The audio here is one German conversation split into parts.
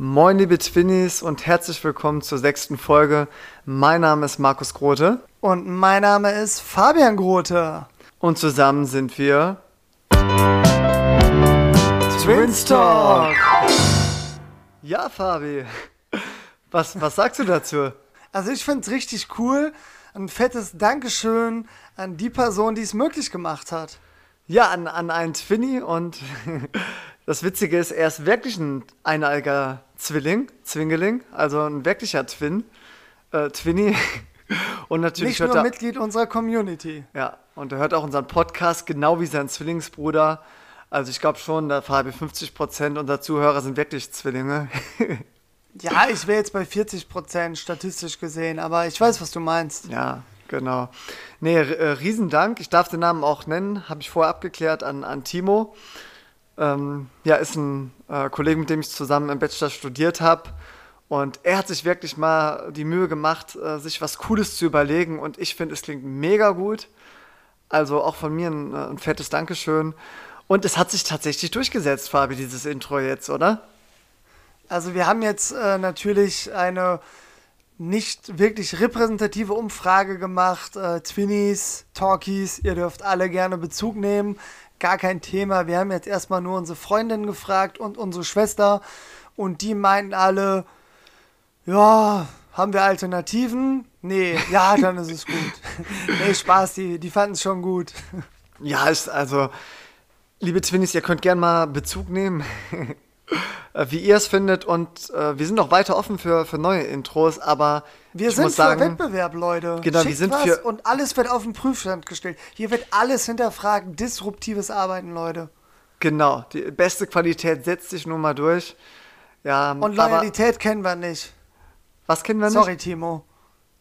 Moin liebe Twinnies und herzlich willkommen zur sechsten Folge. Mein Name ist Markus Grote. Und mein Name ist Fabian Grote. Und zusammen sind wir Twins Talk. Ja, Fabi. Was, was sagst du dazu? Also ich finde es richtig cool. Ein fettes Dankeschön an die Person, die es möglich gemacht hat. Ja, an, an einen Twinny und das Witzige ist, er ist wirklich ein eineiger Zwilling, Zwingeling, also ein wirklicher Twin, äh, Twinny. Und natürlich Nicht nur hört er, Mitglied unserer Community. ja, und er hört auch unseren Podcast, genau wie sein Zwillingsbruder. Also ich glaube schon, da Fabi 50 Prozent unserer Zuhörer sind wirklich Zwillinge. Ja, ich wäre jetzt bei 40 Prozent statistisch gesehen, aber ich weiß, was du meinst. ja, genau. Nee, äh, Riesendank. Ich darf den Namen auch nennen, habe ich vorher abgeklärt an, an Timo. Ähm, ja, ist ein äh, Kollege, mit dem ich zusammen im Bachelor studiert habe. Und er hat sich wirklich mal die Mühe gemacht, äh, sich was Cooles zu überlegen. Und ich finde, es klingt mega gut. Also auch von mir ein, äh, ein fettes Dankeschön. Und es hat sich tatsächlich durchgesetzt, Fabi, dieses Intro jetzt, oder? Also wir haben jetzt äh, natürlich eine nicht wirklich repräsentative Umfrage gemacht. Äh, Twinnies, Talkies, ihr dürft alle gerne Bezug nehmen. Gar kein Thema. Wir haben jetzt erstmal nur unsere Freundin gefragt und unsere Schwester. Und die meinten alle, ja, haben wir Alternativen? Nee, ja, dann ist es gut. nee, Spaß, die, die fanden es schon gut. Ja, ist also, liebe Twinnies, ihr könnt gerne mal Bezug nehmen, wie ihr es findet. Und äh, wir sind noch weiter offen für, für neue Intros, aber Wir sind für sagen, Wettbewerb, Leute. Genau, wir Schickt sind was für- Und alles wird auf den Prüfstand gestellt. Hier wird alles hinterfragt. Disruptives Arbeiten, Leute. genau, die beste Qualität setzt sich nun mal durch. Ja, Und aber Loyalität kennen wir nicht. was kennen wir nicht? Sorry, Timo.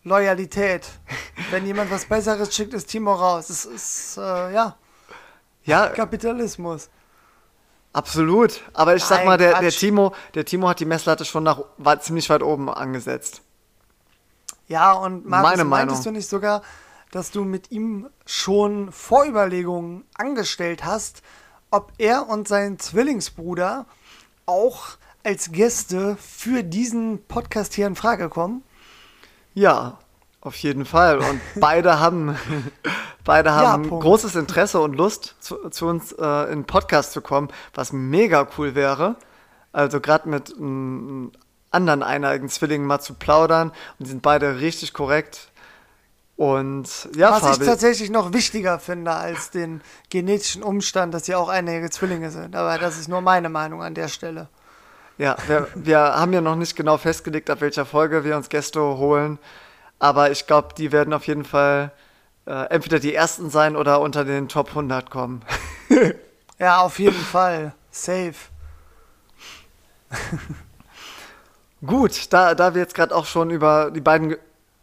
Loyalität. Wenn jemand was Besseres schickt, ist Timo raus. Es ist, äh, ja, Ja, Kapitalismus. Absolut. Aber ich sag Nein, mal, der, der. Timo, der Timo hat die Messlatte schon nach, war ziemlich weit oben angesetzt. Ja, und Markus, Meine meintest Meinung. du nicht sogar, dass du mit ihm schon Vorüberlegungen angestellt hast, ob er und sein Zwillingsbruder auch als Gäste für diesen Podcast hier in Frage kommen? Ja, auf jeden Fall. Und beide haben, beide haben Punkt. großes Interesse und Lust, zu, zu uns äh, in den Podcast zu kommen, was mega cool wäre. Also gerade mit ähm, anderen eineigen Zwillingen mal zu plaudern. Und die sind beide richtig korrekt. Und ja, Was ich Fabi, tatsächlich noch wichtiger finde als den genetischen Umstand, dass sie auch einjährige Zwillinge sind. Aber das ist nur meine Meinung an der Stelle. ja, wir, wir haben ja noch nicht genau festgelegt, ab welcher Folge wir uns Gäste holen. Aber ich glaube, die werden auf jeden Fall äh, entweder die ersten sein oder unter den Top 100 kommen. Ja, auf jeden Fall. Safe. Gut, da, da wir jetzt gerade auch schon über die beiden ge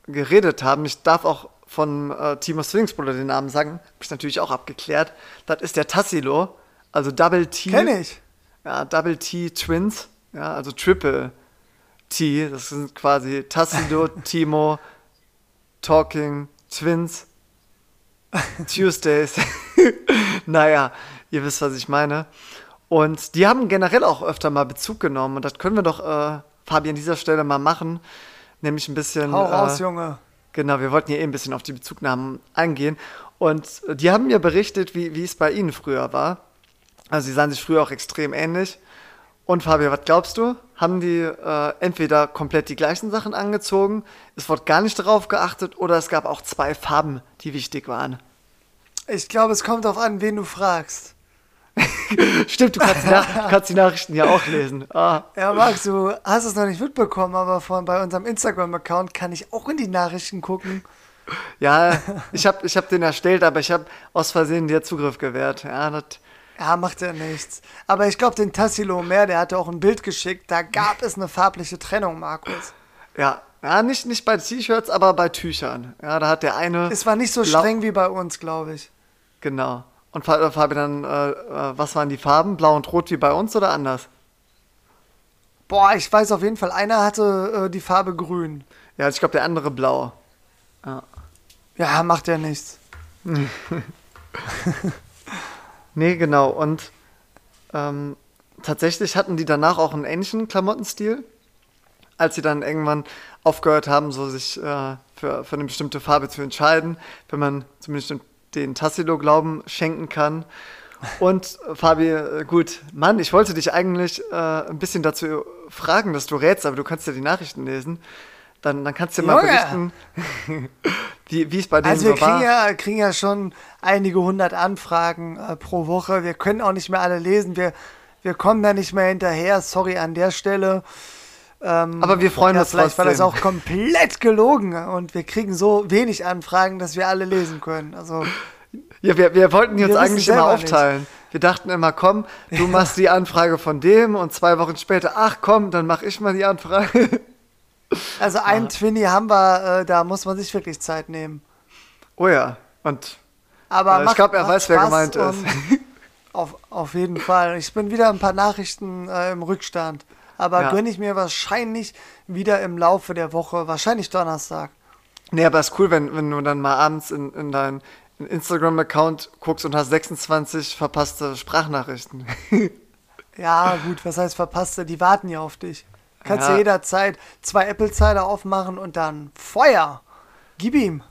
geredet haben, ich darf auch von äh, Timo Zwillingsbruder den Namen sagen, habe ich natürlich auch abgeklärt. Das ist der Tassilo, also Double T. Kenn ich. Ja, Double T Twins, ja, also Triple T. Das sind quasi Tassilo, Timo, Talking, Twins, Tuesdays. naja, ihr wisst, was ich meine. Und die haben generell auch öfter mal Bezug genommen. Und das können wir doch, äh, Fabi, an dieser Stelle mal machen. Nämlich ein bisschen. Hau raus, äh, Junge. Genau, wir wollten hier eh ein bisschen auf die Bezugnahmen eingehen. Und äh, die haben mir berichtet, wie, wie es bei ihnen früher war. Also, sie sahen sich früher auch extrem ähnlich. Und Fabio, was glaubst du? Haben die äh, entweder komplett die gleichen Sachen angezogen, es wurde gar nicht darauf geachtet, oder es gab auch zwei Farben, die wichtig waren? Ich glaube, es kommt darauf an, wen du fragst. Stimmt, du kannst, die Nach- kannst die Nachrichten ja auch lesen. Ah, Ja, Max, du hast es noch nicht mitbekommen, aber von, bei unserem Instagram-Account kann ich auch in die Nachrichten gucken. ja, ich habe ich hab den erstellt, aber ich habe aus Versehen dir Zugriff gewährt. Ja, das Ja, macht ja nichts. Aber ich glaube, den Tassilo mehr, der hatte auch ein Bild geschickt. Da gab es eine farbliche Trennung, Markus. Ja, ja nicht, nicht bei T-Shirts, aber bei Tüchern. Ja, da hat der eine. Es war nicht so streng wie bei uns, glaube ich. Genau. Und Fa- Fabi, dann, äh, äh, was waren die Farben? Blau und Rot wie bei uns oder anders? Boah, ich weiß auf jeden Fall, einer hatte äh, die Farbe grün. Ja, ich glaube, der andere blau. Ja, macht ja nichts. Nee, genau. Und ähm, tatsächlich hatten die danach auch einen ähnlichen Klamottenstil, als sie dann irgendwann aufgehört haben, so sich äh, für, für eine bestimmte Farbe zu entscheiden, wenn man zumindest den Tassilo-Glauben schenken kann. Und äh, Fabi, äh, gut, Mann, ich wollte dich eigentlich äh, ein bisschen dazu fragen, dass du rätst, aber du kannst ja die Nachrichten lesen. Dann, dann kannst du mal berichten, wie, wie es bei denen also wir so war. kriegen ja, kriegen ja schon einige hundert Anfragen äh, pro Woche. Wir können auch nicht mehr alle lesen. Wir, wir kommen da nicht mehr hinterher. Sorry an der Stelle. Ähm, aber wir freuen ja, uns vielleicht trotzdem. war das auch komplett gelogen und wir kriegen so wenig Anfragen, dass wir alle lesen können. Also Ja, wir, wir wollten die uns Wir eigentlich immer aufteilen. Wir dachten immer, komm, du machst die Anfrage von dem und zwei Wochen später, ach komm, dann mach ich mal die Anfrage. Also einen Twinny haben wir, äh, da muss man sich wirklich Zeit nehmen. Oh ja, und Aber äh, ich glaube, er weiß, wer gemeint ist. Auf, auf jeden Fall. Ich bin wieder ein paar Nachrichten äh, im Rückstand. Aber Ja. gönne ich mir wahrscheinlich wieder im Laufe der Woche, wahrscheinlich Donnerstag. Nee, aber ist cool, wenn, wenn du dann mal abends in, in deinen Instagram-Account guckst und hast 26 verpasste Sprachnachrichten. Ja, gut, was heißt verpasste? Die warten ja auf dich. Kannst Ja. du jederzeit zwei Apple-Cider aufmachen und dann Feuer. Gib ihm.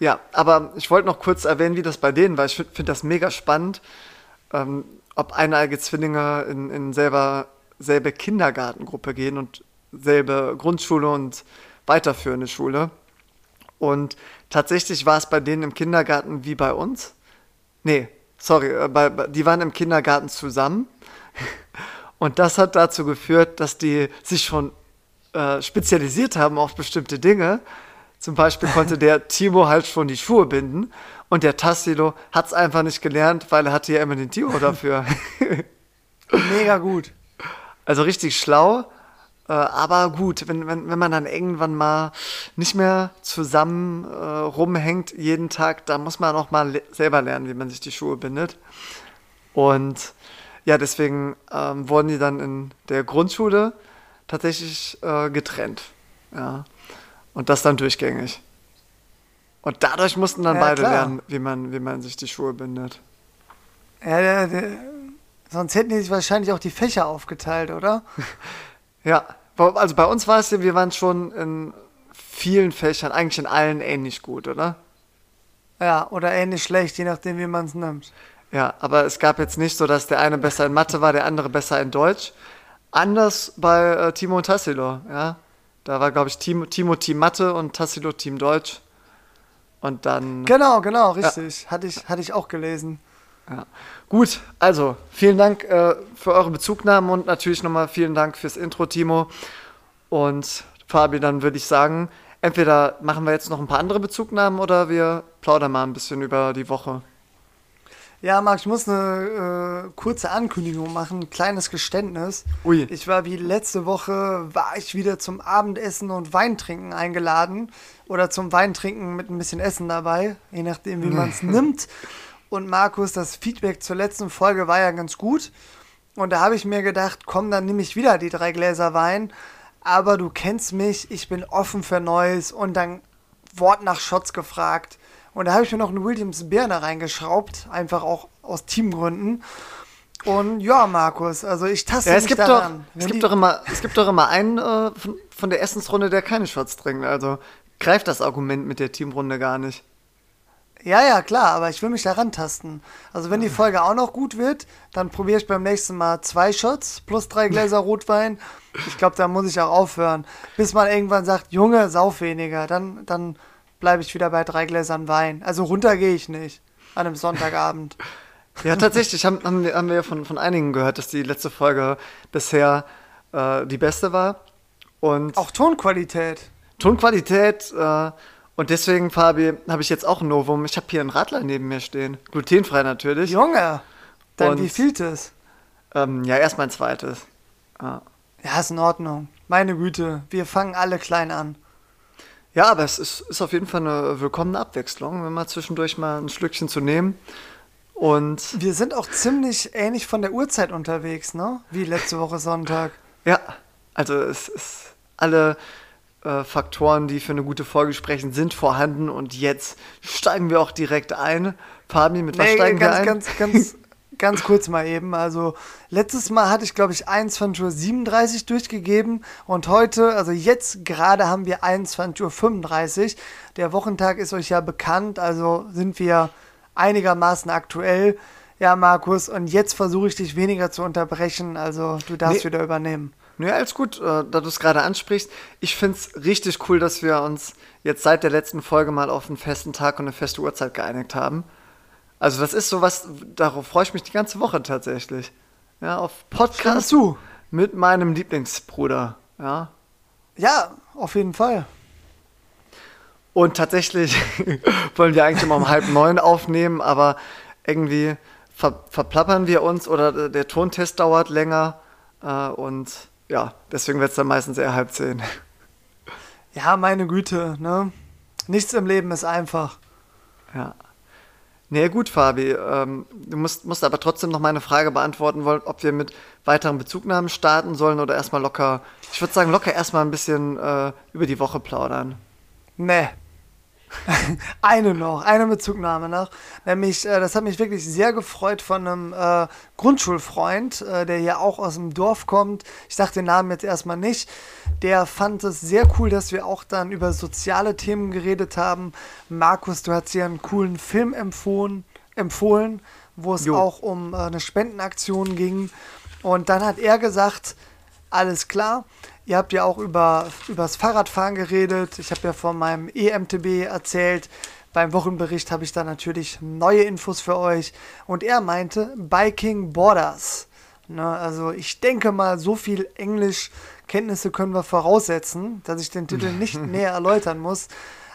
Ja, aber ich wollte noch kurz erwähnen, wie das bei denen war. Ich finde find das mega spannend, ähm, ob eineige Zwillinge in, in selber, selbe Kindergartengruppe gehen und selbe Grundschule und weiterführende Schule. Und tatsächlich war es bei denen im Kindergarten wie bei uns. Nee, sorry, äh, bei, bei, die waren im Kindergarten zusammen. Und das hat dazu geführt, dass die sich schon äh, spezialisiert haben auf bestimmte Dinge. Zum Beispiel konnte der Timo halt schon die Schuhe binden und der Tassilo hat es einfach nicht gelernt, weil er hatte ja immer den Timo dafür. Mega gut. Also richtig schlau, äh, aber gut, wenn, wenn, wenn man dann irgendwann mal nicht mehr zusammen äh, rumhängt jeden Tag, da muss man auch mal le selber lernen, wie man sich die Schuhe bindet. Und ja, deswegen ähm, wurden die dann in der Grundschule tatsächlich äh, getrennt. Ja. Und das dann durchgängig. Und dadurch mussten dann Ja, beide klar. lernen, wie man, wie man sich die Schuhe bindet. Ja, der, der, sonst hätten die sich wahrscheinlich auch die Fächer aufgeteilt, oder? Ja, also bei uns war es ja, wir waren schon in vielen Fächern, eigentlich in allen ähnlich gut, oder? Ja, oder ähnlich schlecht, je nachdem, wie man es nimmt. Ja, aber es gab jetzt nicht so, dass der eine besser in Mathe war, der andere besser in Deutsch. Anders bei äh, Timo und Tassilo, ja. Da war, glaube ich, Timo, Timo Team Mathe und Tassilo Team Deutsch. Und dann. Genau, genau, richtig. Hatte, ich, hatte ich auch gelesen. Ja. Gut, also vielen Dank äh, für eure Bezugnahmen und natürlich nochmal vielen Dank fürs Intro, Timo. Und Fabi, dann würde ich sagen, entweder machen wir jetzt noch ein paar andere Bezugnahmen oder wir plaudern mal ein bisschen über die Woche. Ja, Marc, ich muss eine äh, kurze Ankündigung machen, ein kleines Geständnis. Ui. Ich war wie letzte Woche, war ich wieder zum Abendessen und Weintrinken eingeladen. Oder zum Weintrinken mit ein bisschen Essen dabei, je nachdem, wie man es nimmt. Und Markus, das Feedback zur letzten Folge war ja ganz gut. Und da habe ich mir gedacht, komm, dann nehme ich wieder die drei Gläser Wein. Aber du kennst mich, ich bin offen für Neues. Und dann Wort nach Shots gefragt. Und da habe ich mir noch einen Williams Birne reingeschraubt, einfach auch aus Teamgründen. Und ja, Markus, also ich taste Ja, es mich gibt, doch, daran. es, gibt doch immer, es gibt doch immer einen äh, von, von der Essensrunde, der keine Shots trinkt. Also greift das Argument mit der Teamrunde gar nicht. Ja, ja, klar, aber ich will mich daran tasten. Also wenn die Folge auch noch gut wird, dann probiere ich beim nächsten Mal zwei Shots plus drei Gläser Rotwein. Ich glaube, da muss ich auch aufhören. Bis man irgendwann sagt, Junge, sauf weniger. Dann, dann bleibe ich wieder bei drei Gläsern Wein. Also runter gehe ich nicht an einem Sonntagabend. Ja, tatsächlich haben, haben, wir, haben wir von, von einigen gehört, dass die letzte Folge bisher äh, die beste war. Und Auch Tonqualität. Tonqualität. Äh, und deswegen, Fabi, habe ich jetzt auch ein Novum. Ich habe hier einen Radler neben mir stehen. Glutenfrei natürlich. Junge, dann wie vieltes? Ähm, ja, erst mein zweites. Ja. Ja, ist in Ordnung. Meine Güte, wir fangen alle klein an. Ja, aber es ist, ist auf jeden Fall eine willkommene Abwechslung, wenn mal zwischendurch mal ein Schlückchen zu nehmen. Und Wir sind auch ziemlich ähnlich von der Uhrzeit unterwegs, ne? Wie letzte Woche Sonntag. ja, also es ist alle äh, Faktoren, die für eine gute Folge sprechen, sind vorhanden. Und jetzt steigen wir auch direkt ein. Fabi, mit was Nee, steigen wir ganz, ein? ganz, ganz, ganz kurz mal eben. Also letztes Mal hatte ich, glaube ich, 21.37 Uhr durchgegeben und heute, also jetzt gerade haben wir 21.35 Uhr. Der Wochentag ist euch ja bekannt, also sind wir einigermaßen aktuell. Ja, Markus, und jetzt versuche ich dich weniger zu unterbrechen, also du darfst nee. wieder übernehmen. Ja, alles gut, äh, da du es gerade ansprichst. Ich finde es richtig cool, dass wir uns jetzt seit der letzten Folge mal auf einen festen Tag und eine feste Uhrzeit geeinigt haben. Also das ist sowas, darauf freue ich mich die ganze Woche tatsächlich. Ja, auf Podcast zu. mit meinem Lieblingsbruder. Ja. Ja, auf jeden Fall. Und tatsächlich wollen wir eigentlich immer um halb neun aufnehmen, aber irgendwie ver verplappern wir uns oder der Tontest dauert länger äh, und ja, deswegen wird es dann meistens eher halb zehn. Ja, meine Güte, ne? Nichts im Leben ist einfach. Ja. Nee, gut, Fabi. Ähm, du musst, musst aber trotzdem noch meine Frage beantworten wollen, ob wir mit weiteren Bezugnahmen starten sollen oder erstmal locker, ich würde sagen, locker erstmal ein bisschen äh, über die Woche plaudern. Nee, eine noch, eine Bezugnahme noch. Nämlich, äh, das hat mich wirklich sehr gefreut von einem äh, Grundschulfreund, äh, der hier auch aus dem Dorf kommt. Ich sage den Namen jetzt erstmal nicht. Der fand es sehr cool, dass wir auch dann über soziale Themen geredet haben. Markus, du hast hier einen coolen Film empfohlen, empfohlen wo es jo. auch um äh, eine Spendenaktion ging. Und dann hat er gesagt, alles klar, Ihr habt ja auch über das Fahrradfahren geredet. Ich habe ja von meinem EMTB erzählt. Beim Wochenbericht habe ich da natürlich neue Infos für euch. Und er meinte Biking Borders. Ne, also ich denke mal, so viel Englischkenntnisse können wir voraussetzen, dass ich den Titel nicht näher erläutern muss.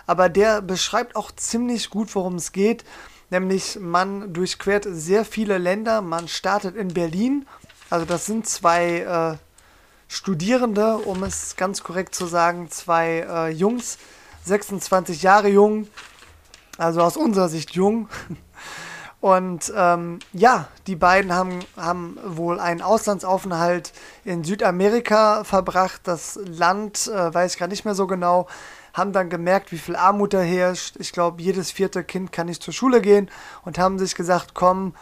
Aber der beschreibt auch ziemlich gut, worum es geht. Nämlich man durchquert sehr viele Länder. Man startet in Berlin. Also das sind zwei äh, Studierende, um es ganz korrekt zu sagen, zwei äh, Jungs, 26 Jahre jung, also aus unserer Sicht jung. Und ähm, ja, die beiden haben, haben wohl einen Auslandsaufenthalt in Südamerika verbracht. Das Land äh, weiß ich gar nicht mehr so genau. Haben dann gemerkt, wie viel Armut da herrscht. Ich glaube, jedes vierte Kind kann nicht zur Schule gehen und haben sich gesagt, komm,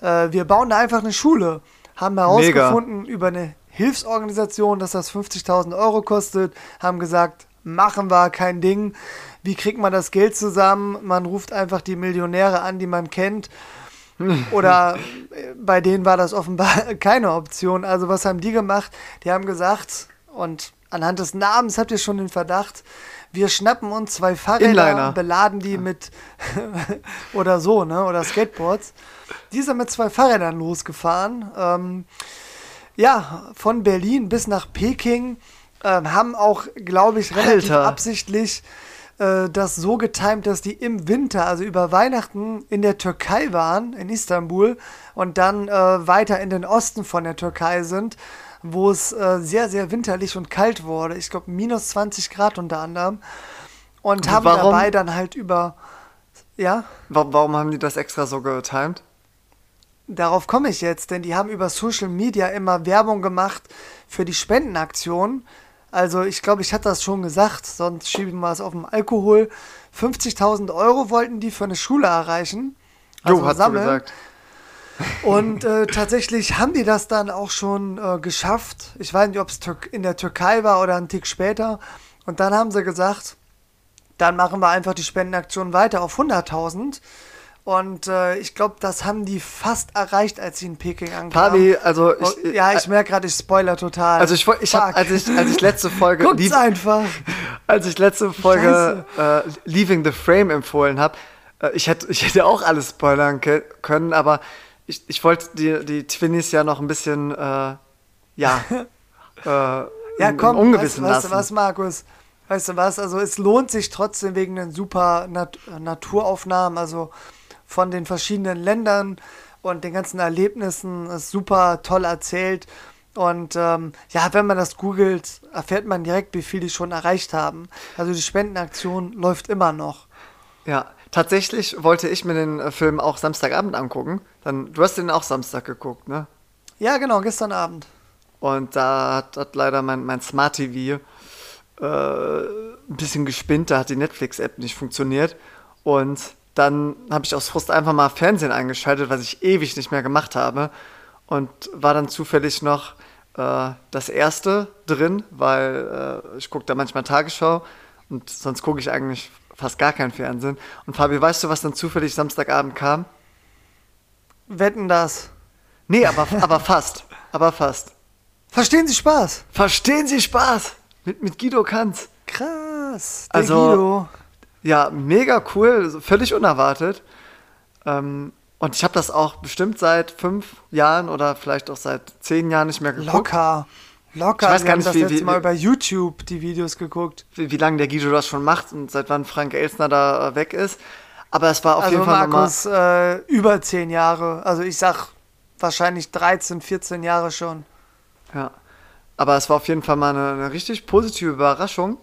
äh, wir bauen da einfach eine Schule. Haben herausgefunden Mega. über eine Hilfsorganisation, dass das 50.000 Euro kostet, haben gesagt, machen wir, kein Ding. Wie kriegt man das Geld zusammen? Man ruft einfach die Millionäre an, die man kennt. Oder äh, bei denen war das offenbar keine Option. Also was haben die gemacht? Die haben gesagt, und anhand des Namens habt ihr schon den Verdacht, wir schnappen uns zwei Fahrräder, Inliner. beladen die mit oder so, ne? Oder Skateboards. Die sind mit zwei Fahrrädern losgefahren. Ähm, ja, von Berlin bis nach Peking äh, haben auch, glaube ich, relativ Alter. absichtlich äh, das so getimt, dass die im Winter, also über Weihnachten, in der Türkei waren, in Istanbul, und dann äh, weiter in den Osten von der Türkei sind, wo es äh, sehr, sehr winterlich und kalt wurde. Ich glaube, minus 20 Grad unter anderem. Und, und haben warum? dabei dann halt über. Ja? Warum haben die das extra so getimt? Darauf komme ich jetzt, denn die haben über Social Media immer Werbung gemacht für die Spendenaktion. Also ich glaube, ich hatte das schon gesagt, sonst schieben wir es auf den Alkohol. 50.000 Euro wollten die für eine Schule erreichen. Also jo, hat sammeln. gesagt. Und äh, tatsächlich haben die das dann auch schon äh, geschafft. Ich weiß nicht, ob es in der Türkei war oder einen Tick später. Und dann haben sie gesagt, dann machen wir einfach die Spendenaktion weiter auf 100.000. Und äh, ich glaube, das haben die fast erreicht, als sie in Peking ankamen. Fabi, also ich, oh, ja, ich merke gerade, ich spoiler total. Also ich, ich habe, als ich, als ich letzte Folge, Guckt's lieb, einfach. Als ich letzte Folge äh, Leaving the Frame empfohlen habe, äh, ich hätte, ich hätte auch alles spoilern können, aber ich, ich wollte die, die Twinnies ja noch ein bisschen, äh, ja, äh, ja, komm, ungewissen weißt, lassen. Weißt du was, Markus? Weißt du was? Also es lohnt sich trotzdem wegen den super Nat Naturaufnahmen. Also von den verschiedenen Ländern und den ganzen Erlebnissen. Ist super toll erzählt. Und ähm, ja, wenn man das googelt, erfährt man direkt, wie viel die schon erreicht haben. Also die Spendenaktion läuft immer noch. Ja, tatsächlich wollte ich mir den äh, Film auch Samstagabend angucken. Dann, du hast den auch Samstag geguckt, ne? Ja, genau, gestern Abend. Und da hat, hat leider mein, mein Smart TV äh, ein bisschen gespinnt, da hat die Netflix-App nicht funktioniert. Und dann habe ich aus Frust einfach mal Fernsehen eingeschaltet, was ich ewig nicht mehr gemacht habe. Und war dann zufällig noch äh, das erste drin, weil äh, ich gucke da manchmal Tagesschau und sonst gucke ich eigentlich fast gar kein Fernsehen. Und Fabi, weißt du, was dann zufällig Samstagabend kam? Wetten das. Nee, aber, aber fast. Aber fast. Verstehen Sie Spaß? Verstehen Sie Spaß? Mit, mit Guido Kanz. Krass. Also- Guido. Ja, mega cool, völlig unerwartet. Ähm, und ich habe das auch bestimmt seit fünf Jahren oder vielleicht auch seit zehn Jahren nicht mehr geguckt. Locker. Locker. Ich weiß gar nicht, das wie- letzte wie- Mal über YouTube die Videos geguckt. Wie, wie lange der Guido das schon macht und seit wann Frank Elsner da äh, weg ist. Aber es war auf also jeden Fall. Markus, äh, über zehn Jahre. Also ich sag wahrscheinlich 13, 14 Jahre schon. Ja. Aber es war auf jeden Fall mal eine, eine richtig positive Überraschung.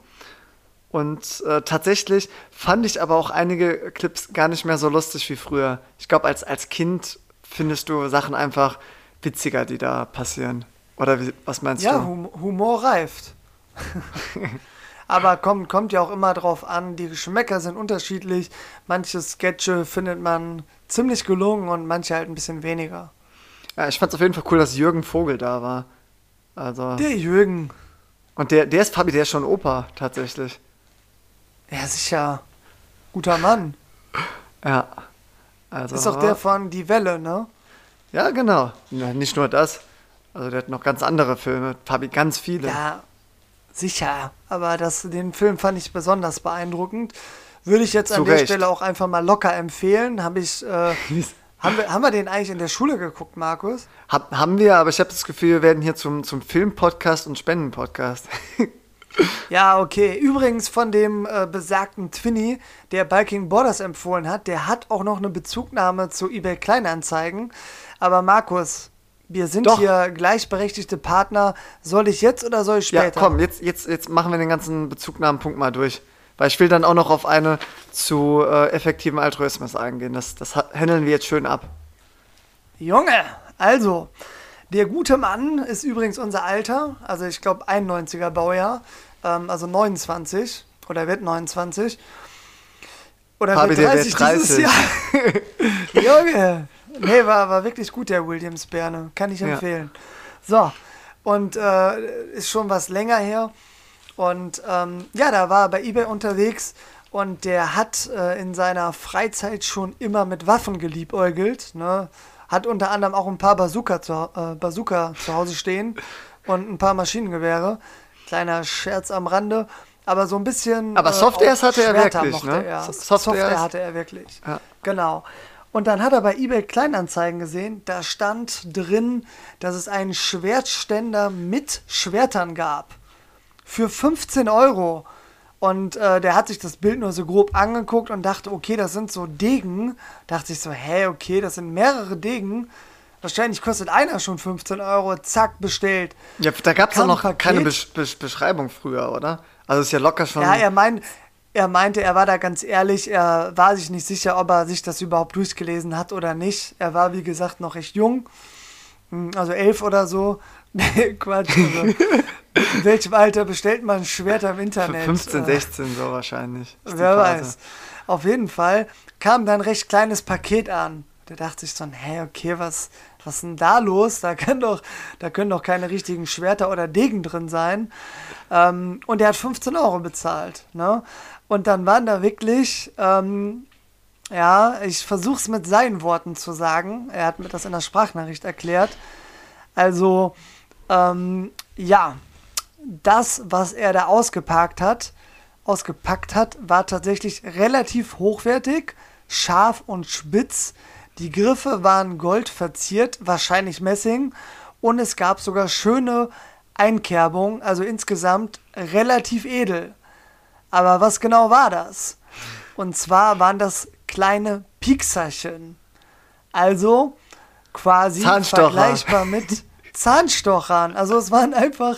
Und äh, tatsächlich fand ich aber auch einige Clips gar nicht mehr so lustig wie früher. Ich glaube, als, als Kind findest du Sachen einfach witziger, die da passieren. Oder wie, was meinst Ja, du? hum Humor reift. Aber kommt, kommt ja auch immer drauf an, die Geschmäcker sind unterschiedlich. Manche Sketche findet man ziemlich gelungen und manche halt ein bisschen weniger. Ja, ich fand es auf jeden Fall cool, dass Jürgen Vogel da war. Also. Der Jürgen, und der, der ist Fabi, der ist schon Opa, tatsächlich. Ja sicher, guter Mann. Ja. Also, Ist auch der von Die Welle, ne? Ja, genau. Ja, nicht nur das. Also der hat noch ganz andere Filme. Fabi, ganz viele. Ja, sicher. Aber das, den Film fand ich besonders beeindruckend. Würde ich jetzt Zu an der Recht. Stelle auch einfach mal locker empfehlen. Habe ich, äh, haben, wir, haben wir den eigentlich in der Schule geguckt, Markus? Hab, haben wir, aber ich habe das Gefühl, wir werden hier zum, zum Film-Podcast und Spenden-Podcast. Ja, okay. Übrigens von dem äh, besagten Twinny, der Biking Borders empfohlen hat, der hat auch noch eine Bezugnahme zu eBay Kleinanzeigen. Aber Markus, wir sind Doch. hier gleichberechtigte Partner. Soll ich jetzt oder soll ich ja, später? komm, jetzt, jetzt, jetzt machen wir den ganzen Bezugnahmenpunkt mal durch. Weil ich will dann auch noch auf eine zu äh, effektiven Altruismus eingehen. Das, das ha- handeln wir jetzt schön ab. Junge, also, der gute Mann ist übrigens unser Alter, also ich glaube 91er Baujahr, ähm, also 29 oder wird 29. Oder Fabi, wird der 30, wird dieses 30. Jahr. Junge, nee, war, war wirklich gut, der Williams Berne, kann ich Ja. empfehlen. So, und äh, ist schon was länger her. Und ähm, ja, da war er bei eBay unterwegs und der hat äh, in seiner Freizeit schon immer mit Waffen geliebäugelt. Ne? Hat unter anderem auch ein paar Bazooka zu, äh, Bazooka zu Hause stehen und ein paar Maschinengewehre. Kleiner Scherz am Rande. Aber so ein bisschen. Aber Softairs auch hatte er Schwerter wirklich, ne? Er. So- Software, Softairs- hatte er wirklich. Ja. Genau. Und dann hat er bei eBay Kleinanzeigen gesehen, da stand drin, dass es einen Schwertständer mit Schwertern gab. Für 15 Euro. Und äh, der hat sich das Bild nur so grob angeguckt und dachte, okay, das sind so Degen. Dachte ich so, hä, okay, das sind mehrere Degen. Wahrscheinlich kostet einer schon 15 Euro. Zack, bestellt. Ja, da gab es Kam noch Paket. keine Besch Besch Beschreibung früher, oder? Also ist ja locker schon. Ja, er, mein, er meinte, er war da ganz ehrlich, er war sich nicht sicher, ob er sich das überhaupt durchgelesen hat oder nicht. Er war, wie gesagt, noch recht jung, Hm, also elf oder so. Nee, Quatsch. Also, in welchem Alter bestellt man Schwerter im Internet? 15, Äh, 16 so wahrscheinlich. Wer weiß. Auf jeden Fall kam dann ein recht kleines Paket an. Der dachte sich so, hä, okay, was, was ist denn da los? Da, kann doch, da können doch keine richtigen Schwerter oder Degen drin sein. Ähm, und er hat 15 Euro bezahlt. Ne? Und dann waren da wirklich, ähm, ja, ich versuche es mit seinen Worten zu sagen. Er hat mir das in der Sprachnachricht erklärt. Also, ähm, ja, das, was er da ausgepackt hat, ausgepackt hat, war tatsächlich relativ hochwertig, scharf und spitz. Die Griffe waren gold verziert, wahrscheinlich Messing, und es gab sogar schöne Einkerbungen, also insgesamt relativ edel. Aber was genau war das? Und zwar waren das kleine Piekserchen. Also quasi vergleichbar mit Zahnstochern. Also es waren einfach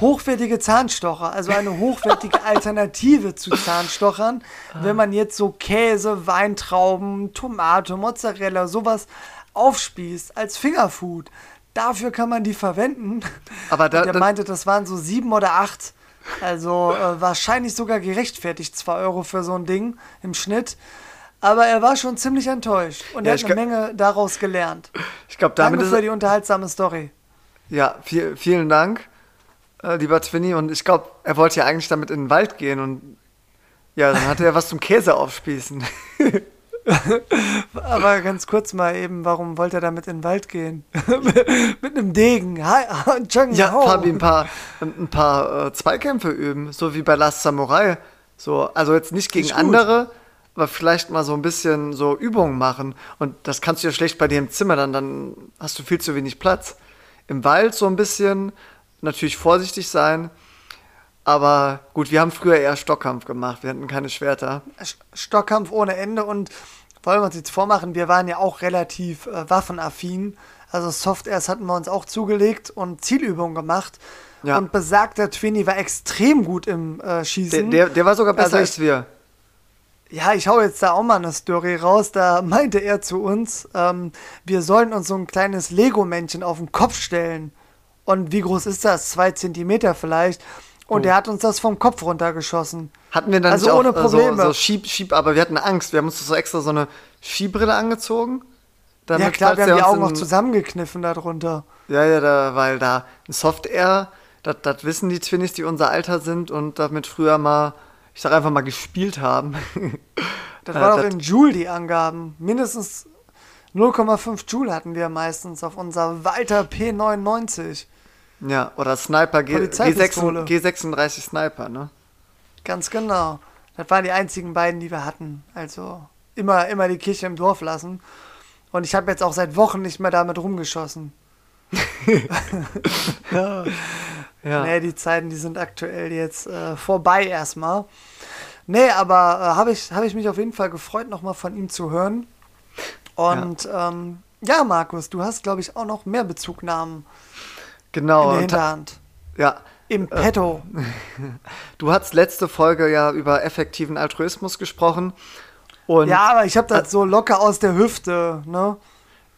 hochwertige Zahnstocher, also eine hochwertige Alternative zu Zahnstochern. Wenn man jetzt so Käse, Weintrauben, Tomate, Mozzarella, sowas aufspießt als Fingerfood, dafür kann man die verwenden. Aber da- Und er da- meinte, das waren so sieben oder acht. Also äh, wahrscheinlich sogar gerechtfertigt, 2 Euro für so ein Ding im Schnitt. Aber er war schon ziemlich enttäuscht und Ja, er hat eine Menge daraus gelernt. Ich glaube, damit Danke ist für die unterhaltsame Story. Ja, viel, vielen Dank, äh, lieber Twinny. Und ich glaube, er wollte ja eigentlich damit in den Wald gehen und ja, dann hatte er was zum Käse aufspießen. Aber ganz kurz mal eben, warum wollte er damit in den Wald gehen? Mit einem Degen. Ja. Fabi, ein paar, ein paar äh, Zweikämpfe üben, so wie bei Last Samurai. So, also jetzt nicht gegen andere, aber vielleicht mal so ein bisschen so Übungen machen. Und das kannst du ja schlecht bei dir im Zimmer, dann, dann hast du viel zu wenig Platz. Im Wald so ein bisschen, natürlich vorsichtig sein. Aber gut, wir haben früher eher Stockkampf gemacht, wir hatten keine Schwerter. Sch- Stockkampf ohne Ende und wollen wir uns jetzt vormachen, wir waren ja auch relativ äh, waffenaffin. Also Soft-Airs hatten wir uns auch zugelegt und Zielübungen gemacht. Ja. Und besagter Twinny war extrem gut im äh, Der, Schießen. der, der war sogar besser Also als wir. Ja, ich hau jetzt da auch mal eine Story raus. Da meinte er zu uns, ähm, wir sollen uns so ein kleines Lego-Männchen auf den Kopf stellen. Und wie groß ist das? Zwei Zentimeter vielleicht. Und Oh. er hat uns das vom Kopf runtergeschossen. Hatten wir dann Also nicht auch ohne äh, so, Probleme. so Schieb, Schieb, aber wir hatten Angst. Wir haben uns so extra so eine Skibrille angezogen. ja klar, wir haben die Augen noch zusammengekniffen darunter. Ja, ja, da, weil da ein Soft Air, das das wissen die Twinnies, die unser Alter sind und damit früher mal, ich sag einfach mal, gespielt haben. Das Äh, war doch das- in Joule die Angaben. Mindestens 0,5 Joule hatten wir meistens auf unser Walter P99. ja, oder Sniper G, G6, Polizeipistole. G36 Sniper, ne? Ganz genau. Das waren die einzigen beiden, die wir hatten. Also immer, immer die Kirche im Dorf lassen. Und ich habe jetzt auch seit Wochen nicht mehr damit rumgeschossen. Ja. Nee, die Zeiten, die sind aktuell jetzt äh, vorbei erstmal. Nee, aber äh, habe ich, hab ich mich auf jeden Fall gefreut, nochmal von ihm zu hören. Und ja, ähm, ja Markus, du hast, glaube ich, auch noch mehr Bezugnahmen Genau. in der Hinterhand. ja. Im Petto. Du hast letzte Folge ja über effektiven Altruismus gesprochen. Ja, aber ich habe das so locker aus der Hüfte, ne?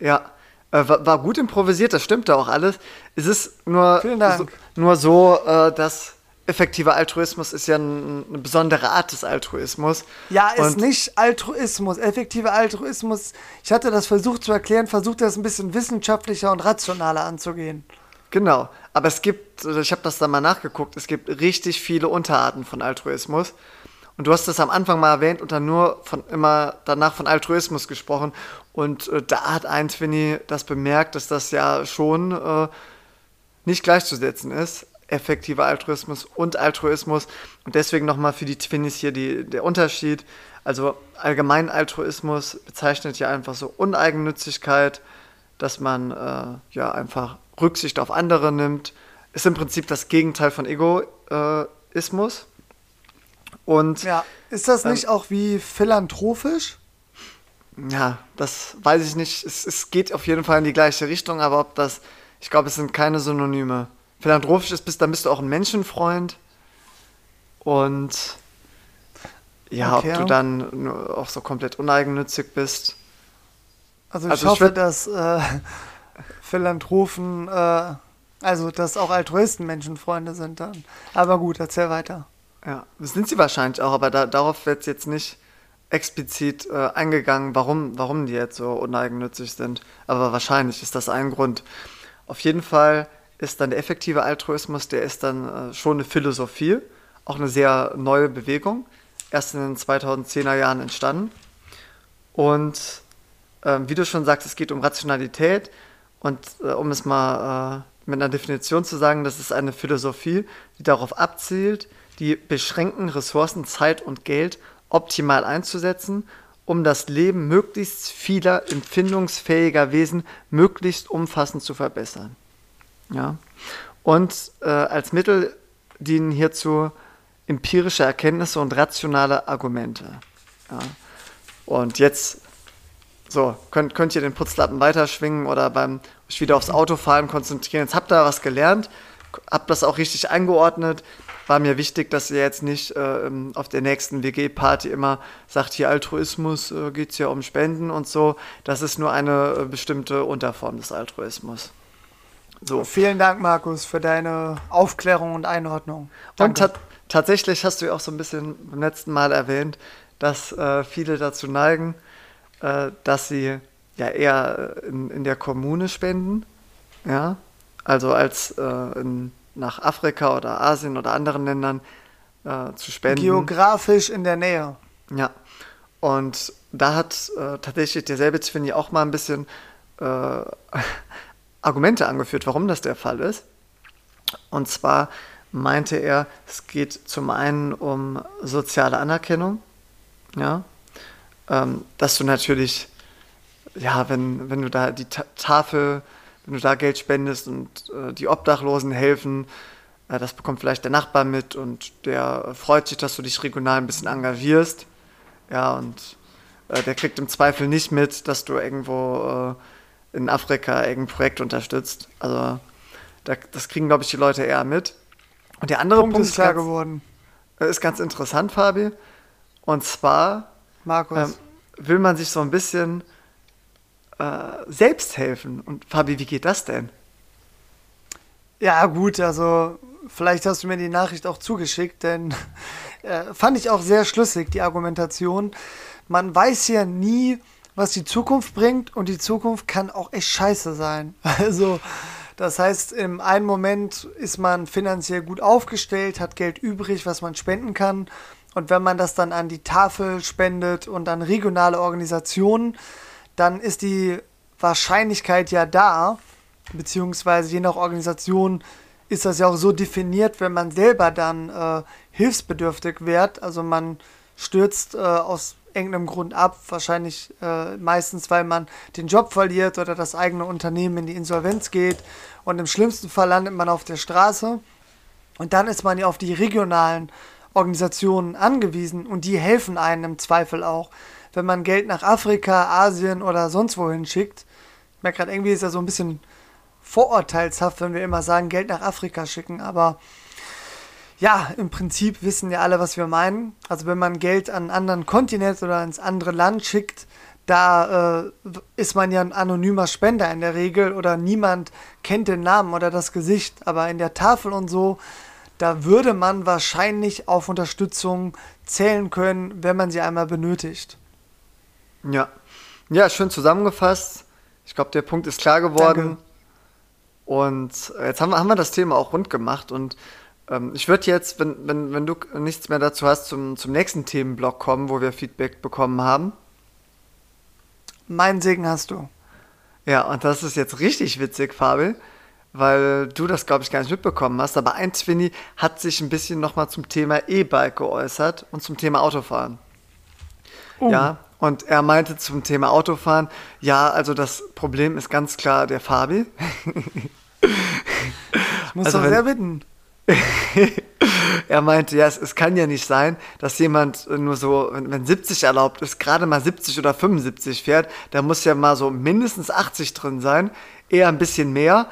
Ja, äh, war, war gut improvisiert, das stimmte auch alles. Es ist nur so, nur so äh, dass effektiver Altruismus ist ja ein, eine besondere Art des Altruismus. Ja, ist Und- nicht Altruismus, effektiver Altruismus. Ich hatte das versucht zu erklären, versucht das ein bisschen wissenschaftlicher und rationaler anzugehen. Genau, aber es gibt, also ich habe das da mal nachgeguckt, es gibt richtig viele Unterarten von Altruismus. Und du hast das am Anfang mal erwähnt und dann nur von immer danach von Altruismus gesprochen. Und äh, da hat ein Twinny das bemerkt, dass das ja schon äh, nicht gleichzusetzen ist. Effektiver Altruismus und Altruismus. Und deswegen nochmal für die Twinnies hier die, der Unterschied. Also allgemein Altruismus bezeichnet ja einfach so Uneigennützigkeit, dass man äh, ja einfach Rücksicht auf andere nimmt. Ist im Prinzip das Gegenteil von Egoismus. Und Ja, ist das Ähm, nicht auch wie philanthropisch? ja, das weiß ich nicht. Es, es geht auf jeden Fall in die gleiche Richtung, aber ob das, ich glaube, es sind keine Synonyme. Philanthropisch ist, bist, dann bist du auch ein Menschenfreund. Und ja, Okay. ob du dann auch so komplett uneigennützig bist. Also ich Also ich hoffe, würd- dass äh, Philanthropen, äh, also dass auch Altruisten Menschenfreunde sind dann. Aber gut, erzähl weiter. Ja, das sind sie wahrscheinlich auch, aber da, darauf wird jetzt nicht explizit äh, eingegangen, warum, warum die jetzt so uneigennützig sind. Aber wahrscheinlich ist das ein Grund. Auf jeden Fall ist dann der effektive Altruismus, der ist dann äh, schon eine Philosophie, auch eine sehr neue Bewegung, erst in den 2010er Jahren entstanden. Und ähm, wie du schon sagst, es geht um Rationalität und äh, um es mal äh, mit einer Definition zu sagen, das ist eine Philosophie, die darauf abzielt, die beschränkten Ressourcen Zeit und Geld optimal einzusetzen, um das Leben möglichst vieler empfindungsfähiger Wesen möglichst umfassend zu verbessern. Ja. Und äh, als Mittel dienen hierzu empirische Erkenntnisse und rationale Argumente. Ja. Und jetzt so, könnt, könnt ihr den Putzlappen weiterschwingen oder beim euch wieder aufs Autofahren konzentrieren. Jetzt habt ihr was gelernt, habt das auch richtig eingeordnet. War mir wichtig, dass ihr jetzt nicht äh, im- auf der nächsten WG-Party immer sagt, hier Altruismus äh, geht es ja um Spenden und so. Das ist nur eine äh, bestimmte Unterform des Altruismus. So. Vielen Dank, Markus, für deine Aufklärung und Einordnung. Danke. Und ta tatsächlich hast du ja auch so ein bisschen beim letzten Mal erwähnt, dass äh, viele dazu neigen, äh, dass sie ja eher in, in der Kommune spenden. Ja, also als äh, in, nach Afrika oder Asien oder anderen Ländern äh, zu spenden. Geografisch in der Nähe. Ja. Und da hat äh, tatsächlich derselbe Zwinny auch mal ein bisschen äh, Argumente angeführt, warum das der Fall ist. Und zwar meinte er, es geht zum einen um soziale Anerkennung, ja, ähm, dass du natürlich, ja, wenn, wenn du da die Ta Tafel, wenn du da Geld spendest und äh, die Obdachlosen helfen, äh, das bekommt vielleicht der Nachbar mit und der freut sich, dass du dich regional ein bisschen engagierst, ja, und äh, der kriegt im Zweifel nicht mit, dass du irgendwo äh, in Afrika irgendein Projekt unterstützt. Also da, das kriegen, glaube ich, die Leute eher mit. Und der andere Punkt, Punkt ist klar ganz, geworden. Äh, ist ganz interessant, Fabi. Und zwar Markus. Ähm, will man sich so ein bisschen äh, selbst helfen. Und Fabi, wie geht das denn? Ja, gut, also vielleicht hast du mir die Nachricht auch zugeschickt, denn äh, fand ich auch sehr schlüssig, die Argumentation man weiß ja nie, was die Zukunft bringt und die Zukunft kann auch echt scheiße sein. Also, das heißt, im einen Moment ist man finanziell gut aufgestellt, hat Geld übrig, was man spenden kann. Und wenn man das dann an die Tafel spendet und an regionale Organisationen, dann ist die Wahrscheinlichkeit ja da, beziehungsweise je nach Organisation ist das ja auch so definiert, wenn man selber dann äh, hilfsbedürftig wird. Also man stürzt äh, aus irgendeinem Grund ab, wahrscheinlich äh, meistens, weil man den Job verliert oder das eigene Unternehmen in die Insolvenz geht und im schlimmsten Fall landet man auf der Straße und dann ist man ja auf die regionalen Organisationen angewiesen und die helfen einem im Zweifel auch. Wenn man Geld nach Afrika, Asien oder sonst wohin schickt, ich merke gerade, irgendwie ist ja so ein bisschen vorurteilshaft, wenn wir immer sagen, Geld nach Afrika schicken, aber ja, im Prinzip wissen ja alle, was wir meinen. Also wenn man Geld an einen anderen Kontinent oder ins andere Land schickt, da äh, ist man ja ein anonymer Spender in der Regel oder niemand kennt den Namen oder das Gesicht. Aber in der Tafel und so, da würde man wahrscheinlich auf Unterstützung zählen können, wenn man sie einmal benötigt. Ja, ja, schön zusammengefasst. Ich glaube, der Punkt ist klar geworden. Danke. Und jetzt haben wir, haben wir das Thema auch rund gemacht und ähm, ich würde jetzt, wenn, wenn, wenn du nichts mehr dazu hast, zum, zum nächsten Themenblock kommen, wo wir Feedback bekommen haben. Mein Segen hast du. Ja, und das ist jetzt richtig witzig, Fabel, weil du das, glaube ich, gar nicht mitbekommen hast. Aber ein Twinny hat sich ein bisschen nochmal zum Thema E-Bike geäußert und zum Thema Autofahren. Uh. Ja, und er meinte zum Thema Autofahren, ja, also das Problem ist ganz klar der Fabi. ich muss also doch sehr bitten. er meinte, ja, es, es, kann ja nicht sein, dass jemand nur so, wenn, wenn 70 erlaubt ist, gerade mal 70 oder 75 fährt, da muss ja mal so mindestens 80 drin sein, eher ein bisschen mehr.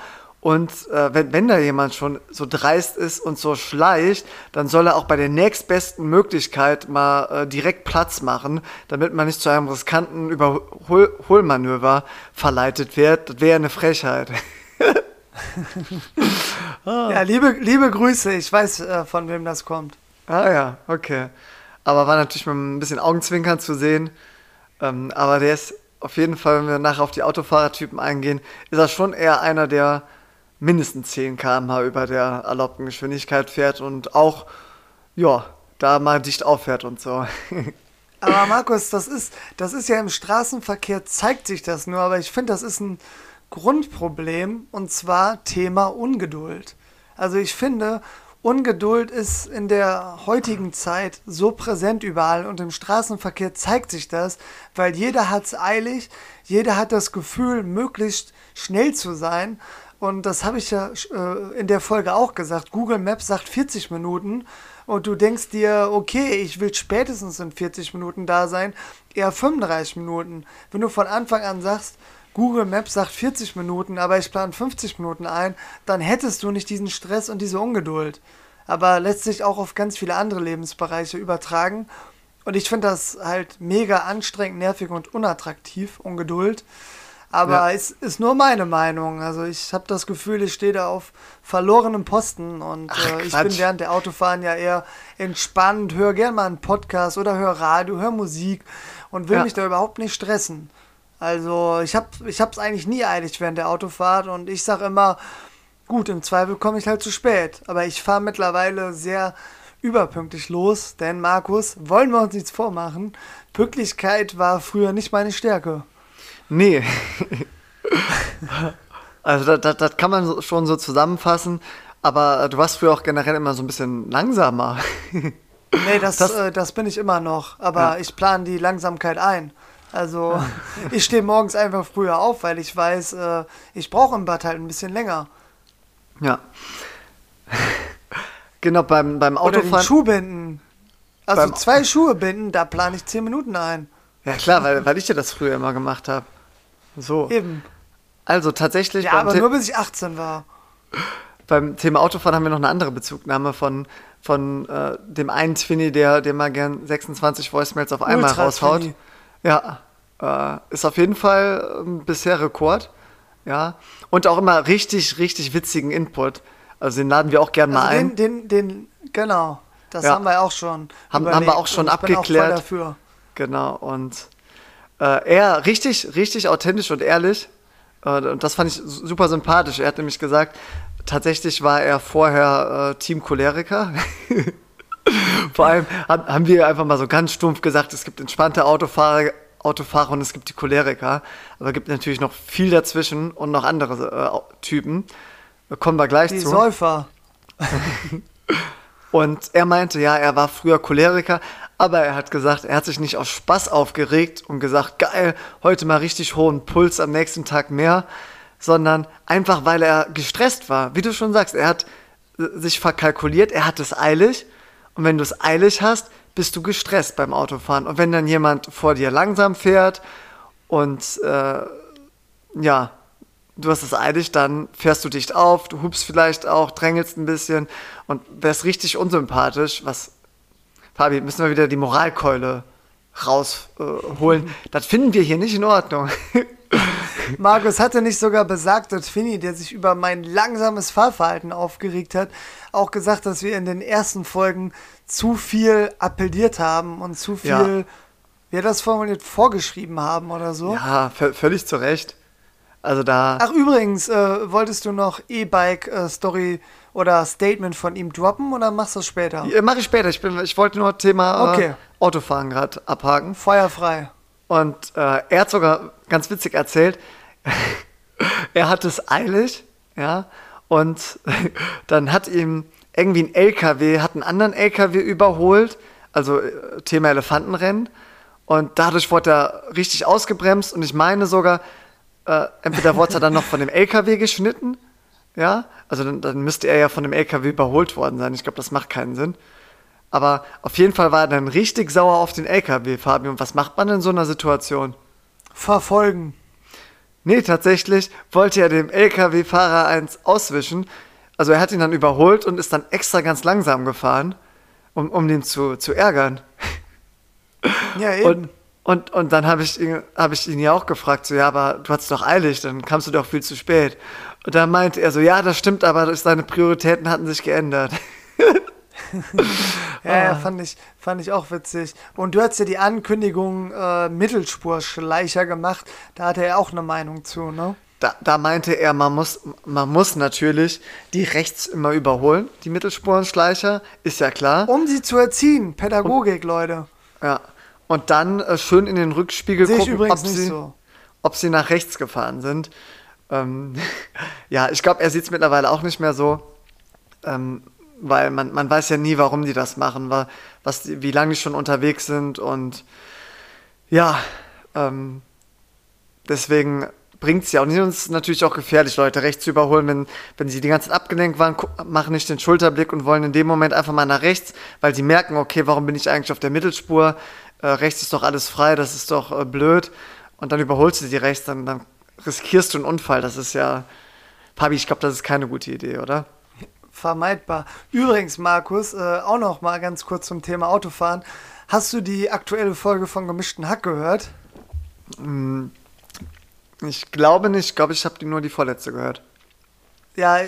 Und äh, wenn, wenn da jemand schon so dreist ist und so schleicht, dann soll er auch bei der nächstbesten Möglichkeit mal äh, direkt Platz machen, damit man nicht zu einem riskanten Überholmanöver verleitet wird. Das wäre eine Frechheit. ah. Ja, liebe, liebe Grüße. Ich weiß, äh, von wem das kommt. Ah ja, okay. Aber war natürlich mit ein bisschen Augenzwinkern zu sehen. Ähm, aber der ist auf jeden Fall, wenn wir nachher auf die Autofahrertypen eingehen, ist er schon eher einer, der mindestens 10 km/h über der erlaubten Geschwindigkeit fährt und auch, ja, da mal dicht auffährt und so. aber Markus, das ist, das ist ja im Straßenverkehr, zeigt sich das nur, aber ich finde, das ist ein Grundproblem und zwar Thema Ungeduld. Also ich finde, Ungeduld ist in der heutigen Zeit so präsent überall und im Straßenverkehr zeigt sich das, weil jeder hat es eilig, jeder hat das Gefühl, möglichst schnell zu sein. Und das habe ich ja äh, in der Folge auch gesagt. Google Maps sagt 40 Minuten und du denkst dir, okay, ich will spätestens in 40 Minuten da sein, eher 35 Minuten. Wenn du von Anfang an sagst, Google Maps sagt 40 Minuten, aber ich plane 50 Minuten ein, dann hättest du nicht diesen Stress und diese Ungeduld. Aber lässt sich auch auf ganz viele andere Lebensbereiche übertragen. Und ich finde das halt mega anstrengend, nervig und unattraktiv, Ungeduld. Aber Ja. es ist nur meine Meinung. Also ich habe das Gefühl, ich stehe da auf verlorenem Posten und Ach, äh, ich bin während der Autofahren ja eher entspannt, höre gerne mal einen Podcast oder höre Radio, höre Musik und will Ja. mich da überhaupt nicht stressen. Also ich habe ich es eigentlich nie eilig während der Autofahrt und ich sage immer, gut, im Zweifel komme ich halt zu spät. Aber ich fahre mittlerweile sehr überpünktlich los, denn Markus, wollen wir uns nichts vormachen, Pünktlichkeit war früher nicht meine Stärke. Nee. also das, das, das kann man schon so zusammenfassen, aber äh, du warst früher auch generell immer so ein bisschen langsamer. Nee, das, Das- äh, das bin ich immer noch. Aber Ja. ich plane die Langsamkeit ein. Also ich stehe morgens einfach früher auf, weil ich weiß, äh, ich brauche im Bad halt ein bisschen länger. ja. Genau, beim, beim Oder den Autofahren. Schuh binden. Also zwei Schuhe binden, da plane ich zehn Minuten ein. Ja klar, weil, weil ich ja das früher immer gemacht habe. So. Eben. Also tatsächlich Ja, aber The nur bis ich 18 war. beim Thema Autofahren haben wir noch eine andere Bezugnahme von, von äh, dem einen Twinny, der, der mal gern 26 Voicemails auf einmal Ultra raushaut. Twinny. Ja, äh, ist auf jeden Fall ähm, bisher Rekord. Ja, und auch immer richtig, richtig witzigen Input. Also den laden wir auch gern mal Also ein. den, den, den, genau. Das Ja. haben wir auch schon. Haben- haben wir auch schon ich bin auch abgeklärt. voll dafür. Genau, und äh, er richtig, richtig authentisch und ehrlich. Äh, und das fand ich su- super sympathisch. Er hat nämlich gesagt, tatsächlich war er vorher äh, Team Choleriker. Vor allem haben, wir einfach mal so ganz stumpf gesagt, es gibt entspannte Autofahrer, Autofahrer und es gibt die Choleriker. Aber es gibt natürlich noch viel dazwischen und noch andere äh, Typen. Da kommen wir gleich Die zu. Säufer. Und er meinte, ja, er war früher Choleriker, aber er hat gesagt, er hat sich nicht aus Spaß aufgeregt und gesagt, geil, heute mal richtig hohen Puls, am nächsten Tag mehr, sondern einfach, weil er gestresst war. Wie du schon sagst, er hat sich verkalkuliert, er hat es eilig und wenn du es eilig hast, bist du gestresst beim Autofahren. Und wenn dann jemand vor dir langsam fährt und äh, ja, du hast es eilig, dann fährst du dicht auf, du hupst vielleicht auch, drängelst ein bisschen und wärst richtig unsympathisch, was, Fabi, müssen wir wieder die Moralkeule rausholen. das finden wir hier nicht in Ordnung. Markus hatte nicht sogar besagt, dass Finny, der sich über mein langsames Fahrverhalten aufgeregt hat, auch gesagt, dass wir in den ersten Folgen zu viel appelliert haben und zu viel, Ja. wie hat das formuliert, vorgeschrieben haben oder so. ja, völlig zu Recht. Also da, Ach übrigens, äh, wolltest du noch E-Bike-Story oder Statement von ihm droppen oder machst du das später? Ja, mache ich später. Ich, bin, ich wollte nur Thema Okay. äh, Autofahren gerade abhaken. Feuerfrei. Und äh, er hat sogar ganz witzig erzählt, er hat es eilig, ja, und dann hat ihm irgendwie ein LKW, hat einen anderen LKW überholt, also äh, Thema Elefantenrennen, und dadurch wurde er richtig ausgebremst und ich meine sogar, äh, entweder wurde er dann noch von dem LKW geschnitten, ja, also dann, dann müsste er ja von dem LKW überholt worden sein. Ich glaube, das macht keinen Sinn. Aber auf jeden Fall war er dann richtig sauer auf den LKW, Fabian. Und was macht man in so einer Situation? Verfolgen. Nee, tatsächlich wollte er dem LKW-Fahrer eins auswischen. Also er hat ihn dann überholt und ist dann extra ganz langsam gefahren, um, um den zu, zu ärgern. Ja, eben. Und, und, und dann habe ich, ihn- hab ich ihn ja auch gefragt, so, ja, aber du hattest doch eilig, dann kamst du doch viel zu spät. Und dann meinte er so, ja, das stimmt, aber seine Prioritäten hatten sich geändert. Ja, ja, fand ich, fand ich auch witzig. Und du hast ja die Ankündigung äh, Mittelspurschleicher gemacht. Da hatte er auch eine Meinung zu, ne? Da, da meinte er, man muss, man muss natürlich die rechts immer überholen, die Mittelspurenschleicher, ist ja klar. Um sie zu erziehen. Pädagogik, Leute. Ja. Und dann äh, schön in den Rückspiegel Sehe gucken, ob sie, so. ob sie nach rechts gefahren sind. Ähm, ja, ich glaube, er sieht es mittlerweile auch nicht mehr so, ähm, weil man, man weiß ja nie, warum die das machen, wa- was wie lange die schon unterwegs sind und ja, ähm, deswegen bringt es ja auch nicht. Und es ist natürlich auch gefährlich, Leute rechts zu überholen, wenn, wenn sie die ganze Zeit abgelenkt waren, machen nicht den Schulterblick und wollen in dem Moment einfach mal nach rechts, weil sie merken, okay, warum bin ich eigentlich auf der Mittelspur? Äh, rechts ist doch alles frei, das ist doch äh, blöd. Und dann überholst du die rechts, dann, dann riskierst du einen Unfall. Das ist ja, Pabi, ich glaube, das ist keine gute Idee, oder? Vermeidbar. Übrigens, Markus, äh, auch noch mal ganz kurz zum Thema Autofahren. Hast du die aktuelle Folge von Gemischten Hack gehört? Ich glaube nicht. Ich glaube, ich habe nur die vorletzte gehört. Ja,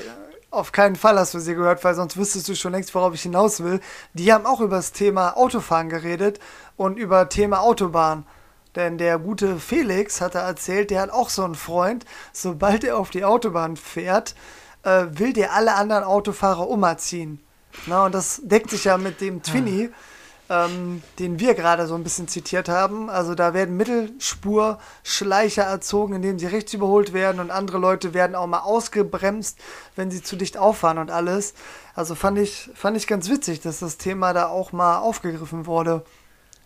auf keinen Fall hast du sie gehört, weil sonst wüsstest du schon längst, worauf ich hinaus will. Die haben auch über das Thema Autofahren geredet und über Thema Autobahn. Denn der gute Felix hat er erzählt, der hat auch so einen Freund, sobald er auf die Autobahn fährt, äh, will der alle anderen Autofahrer umerziehen. Na, und das deckt sich ja mit dem Twinny, ähm, den wir gerade so ein bisschen zitiert haben. Also da werden Mittelspurschleicher erzogen, indem sie rechts überholt werden und andere Leute werden auch mal ausgebremst, wenn sie zu dicht auffahren und alles. Also fand ich, fand ich ganz witzig, dass das Thema da auch mal aufgegriffen wurde.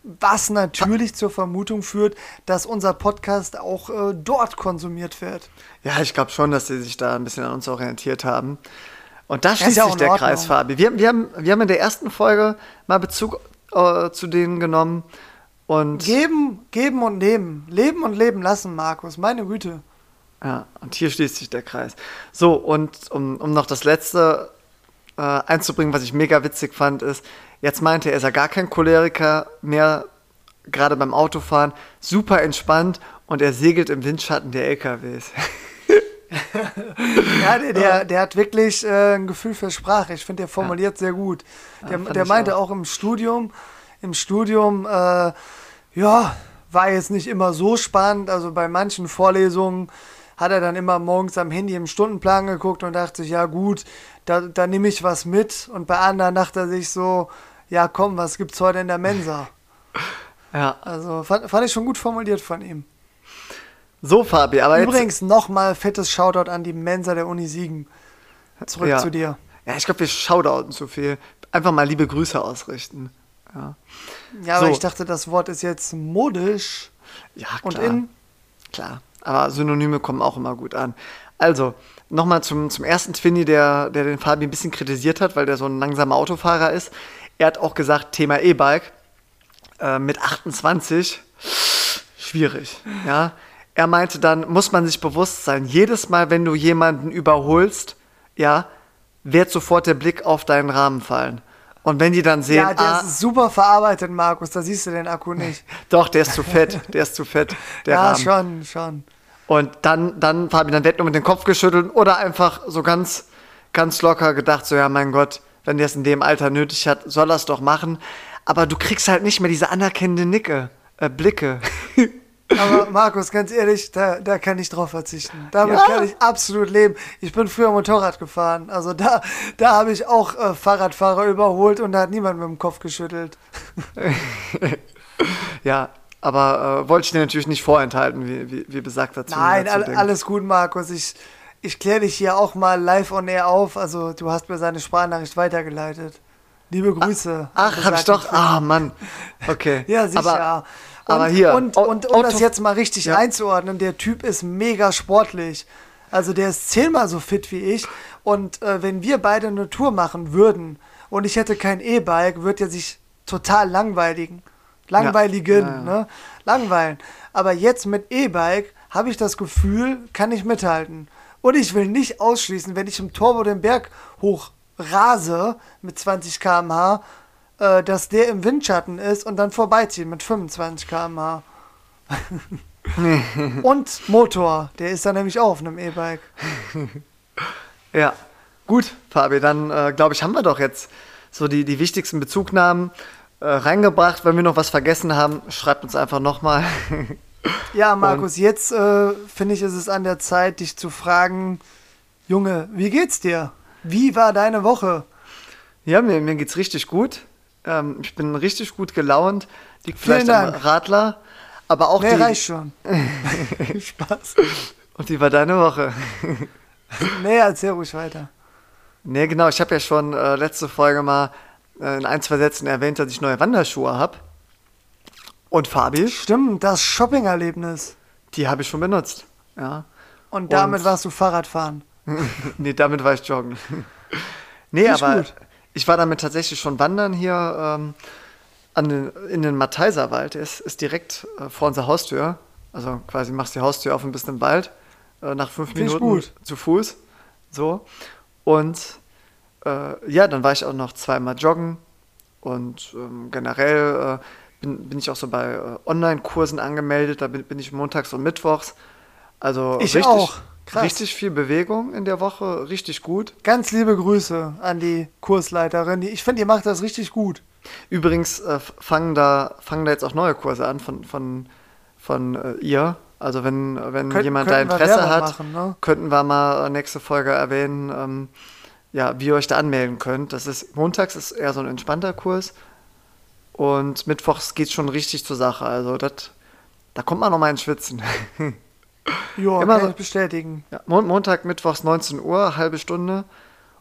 Was natürlich zur Vermutung führt, dass unser Podcast auch äh, dort konsumiert wird. Ja, ich glaube schon, dass sie sich da ein bisschen an uns orientiert haben. Und da schließt ja sich der Kreis, Fabi. Wir, wir, haben, wir haben in der ersten Folge mal Bezug äh, zu denen genommen. Und geben, geben und nehmen. Leben und leben lassen, Markus. Meine Güte. Ja, und hier schließt sich der Kreis. So, und um, um noch das letzte äh, einzubringen, was ich mega witzig fand, ist, jetzt meinte er, ist er gar kein Choleriker mehr, gerade beim Autofahren, super entspannt und er segelt im Windschatten der LKWs. ja, der, der, der, hat wirklich äh, ein Gefühl für Sprache. Ich finde, der formuliert ja. sehr gut. Der, ja, der meinte auch. auch. im Studium, im Studium, äh, ja, war jetzt nicht immer so spannend. Also bei manchen Vorlesungen hat er dann immer morgens am Handy im Stundenplan geguckt und dachte sich, ja gut, da, da nehme ich was mit. Und bei anderen dachte er sich so, ja komm, was gibt's heute in der Mensa? Ja. Also fand, fand ich schon gut formuliert von ihm. So, Fabi, aber Übrigens nochmal fettes Shoutout an die Mensa der Uni Siegen. Zurück ja. zu dir. Ja, ich glaube, wir shoutouten zu viel. Einfach mal liebe Grüße ausrichten. Ja, ja so. aber ich dachte, das Wort ist jetzt modisch. Ja, klar. Und in. Klar. Aber Synonyme kommen auch immer gut an. Also, nochmal zum, zum ersten Twinny, der, der den Fabi ein bisschen kritisiert hat, weil der so ein langsamer Autofahrer ist. Er hat auch gesagt, Thema E-Bike äh, mit 28, schwierig. Ja, er meinte dann, muss man sich bewusst sein, jedes Mal, wenn du jemanden überholst, ja, wird sofort der Blick auf deinen Rahmen fallen. Und wenn die dann sehen, ja, der ah, ist super verarbeitet, Markus, da siehst du den Akku nicht. Doch, der ist zu fett, der ist zu fett, der ja, Rahmen. schon, schon. Und dann, dann, Fabian, dann wird nur mit dem Kopf geschüttelt oder einfach so ganz, ganz locker gedacht, so, ja, mein Gott, wenn der es in dem Alter nötig hat, soll er es doch machen. Aber du kriegst halt nicht mehr diese anerkennende Nicke, äh, Blicke. Aber Markus, ganz ehrlich, da, da kann ich drauf verzichten. Damit ja. kann ich absolut leben. Ich bin früher Motorrad gefahren. Also da, da habe ich auch äh, Fahrradfahrer überholt und da hat niemand mit dem Kopf geschüttelt. ja, aber äh, wollte ich dir natürlich nicht vorenthalten, wie, wie, wie besagt dazu. Nein, all, alles gut, Markus. Ich, ich kläre dich hier auch mal live on air auf. Also du hast mir seine Sprachnachricht weitergeleitet. Liebe Grüße. Ach, ach hab ich doch. Ah, Mann. Okay. ja, sicher. Aber aber hier. Und, und um das jetzt mal richtig ja. einzuordnen, der Typ ist mega sportlich. Also der ist zehnmal so fit wie ich. Und äh, wenn wir beide eine Tour machen würden und ich hätte kein E-Bike, würde er sich total langweiligen. Langweiligen, ja. Ja, ne? Langweilen. Aber jetzt mit E-Bike habe ich das Gefühl, kann ich mithalten. Und ich will nicht ausschließen, wenn ich im Turbo den Berg hoch rase mit 20 km/h, äh, dass der im Windschatten ist und dann vorbeizieht mit 25 km/h. und Motor, der ist dann nämlich auch auf einem E-Bike. ja, gut, Fabi, dann äh, glaube ich, haben wir doch jetzt so die, die wichtigsten Bezugnahmen äh, reingebracht. Wenn wir noch was vergessen haben, schreibt uns einfach nochmal. ja, Markus, und jetzt äh, finde ich, ist es an der Zeit, dich zu fragen, Junge, wie geht's dir? Wie war deine Woche? Ja, mir, mir geht's richtig gut. Ähm, ich bin richtig gut gelaunt. Liegt vielleicht am Radler. Aber auch nee, die. reicht schon. Spaß. Und wie war deine Woche? nee, erzähl ruhig weiter. Nee, genau. Ich habe ja schon äh, letzte Folge mal äh, in ein, zwei Sätzen erwähnt, dass ich neue Wanderschuhe habe. Und Fabi? Stimmt, das Shopping-Erlebnis. Die habe ich schon benutzt. Ja. Und damit Und warst du Fahrradfahren? nee, damit war ich joggen. nee, aber gut ich war damit tatsächlich schon wandern hier ähm, an den, in den Matheiserwald. Der ist, ist direkt äh, vor unserer Haustür. Also quasi machst die Haustür auf und bist im Wald. Äh, nach fünf Find Minuten zu Fuß. So. Und äh, ja, dann war ich auch noch zweimal joggen. Und ähm, generell äh, bin, bin ich auch so bei äh, Online-Kursen angemeldet. Da bin, bin ich montags und mittwochs. Also Ich richtig, auch. Krass. richtig viel Bewegung in der Woche, richtig gut. Ganz liebe Grüße an die Kursleiterin. Ich finde, ihr macht das richtig gut. Übrigens äh, fangen, da, fangen da jetzt auch neue Kurse an von, von, von äh, ihr. Also wenn, wenn Könnt- jemand da Interesse hat, machen, ne? könnten wir mal äh, nächste Folge erwähnen, ähm, ja, wie ihr euch da anmelden könnt. Das ist montags ist eher so ein entspannter Kurs und mittwochs geht schon richtig zur Sache. Also das, da kommt man noch mal ins Schwitzen. Jo, Immer kann so- bestätigen. Ja, Mon Montag, Mittwochs 19 Uhr, halbe Stunde.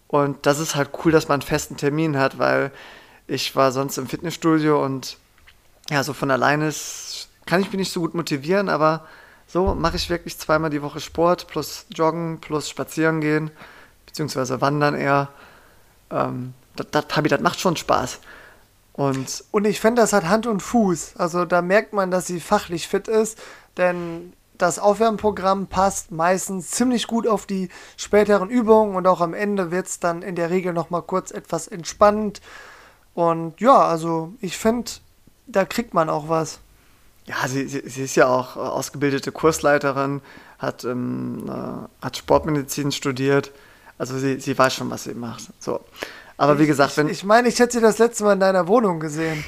Und das ist halt cool, dass man einen festen Termin hat, weil ich war sonst im Fitnessstudio und ja, so von alleine ist, kann ich mich nicht so gut motivieren, aber so mache ich wirklich zweimal die Woche Sport plus Joggen plus Spazieren gehen, beziehungsweise Wandern eher. Ähm, das, das, Fabi, das macht schon Spaß. Und Und ich finde, das hat Hand und Fuß. Also da merkt man, dass sie fachlich fit ist, denn das Aufwärmprogramm passt meistens ziemlich gut auf die späteren Übungen und auch am Ende wird es dann in der Regel nochmal kurz etwas entspannt. Und ja, also ich finde, da kriegt man auch was. Ja, sie, sie, sie ist ja auch äh, ausgebildete Kursleiterin, hat, ähm, äh, hat Sportmedizin studiert. Also sie, sie weiß schon, was sie macht. So. Aber wie gesagt, wenn. Ich, ich meine, ich hätte sie das letzte Mal in deiner Wohnung gesehen.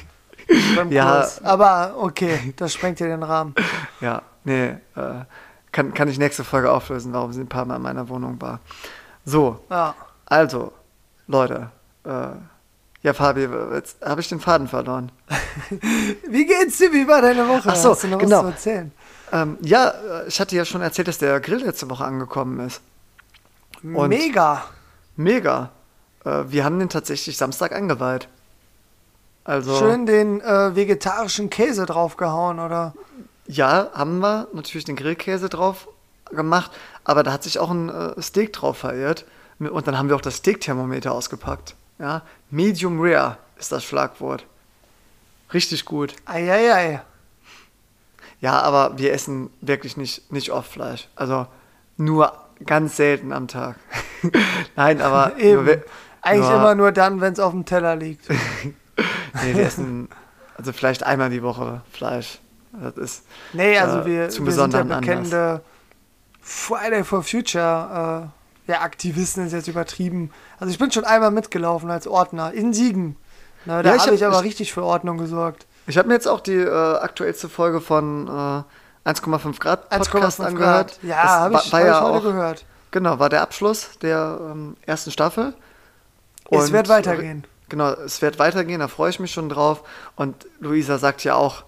Beim Ja. Kurs. Aber okay, das sprengt ja den Rahmen. ja, nee, äh, kann, kann ich nächste Folge auflösen, warum sie ein paar Mal in meiner Wohnung war. So, Ja. also, Leute, äh, ja, Fabi, jetzt habe ich den Faden verloren. Wie geht's dir? Wie war deine Woche? Ach so, Hast du noch genau. was zu erzählen? Ähm, ja, äh, ich hatte ja schon erzählt, dass der Grill letzte Woche angekommen ist. Und- Mega. Mega. Äh, wir haben den tatsächlich Samstag eingeweiht. Also. Schön den äh, vegetarischen Käse draufgehauen, oder? Ja, haben wir natürlich den Grillkäse drauf gemacht, aber da hat sich auch ein äh, Steak drauf verirrt. Und dann haben wir auch das Steak-Thermometer ausgepackt. Ja, Medium Rare ist das Schlagwort. Richtig gut. Eieiei. Ja, aber wir essen wirklich nicht, nicht oft Fleisch. Also nur ganz selten am Tag. Nein, aber Eben. nur Eigentlich nur- immer nur dann, wenn es auf dem Teller liegt. Nee, wir essen also vielleicht einmal die Woche Fleisch. Das ist Nee, also Äh, wir, zum wir sind ja besonderen bekannte Friday for Future äh, ja, Aktivisten ist jetzt übertrieben. Also ich bin schon einmal mitgelaufen als Ordner in Siegen. Na, da Ja, habe hab- ich aber ich- richtig für Ordnung gesorgt. Ich habe mir jetzt auch die äh, aktuellste Folge von äh, 1,5 Grad Podcast 1,5 angehört. Grad. Ja, habe war- ich, war hab ja auch, gehört. Genau, war der Abschluss der ähm, ersten Staffel. Es Und, wird weitergehen. Genau, es wird weitergehen, da freue ich mich schon drauf. Und Luisa sagt ja auch,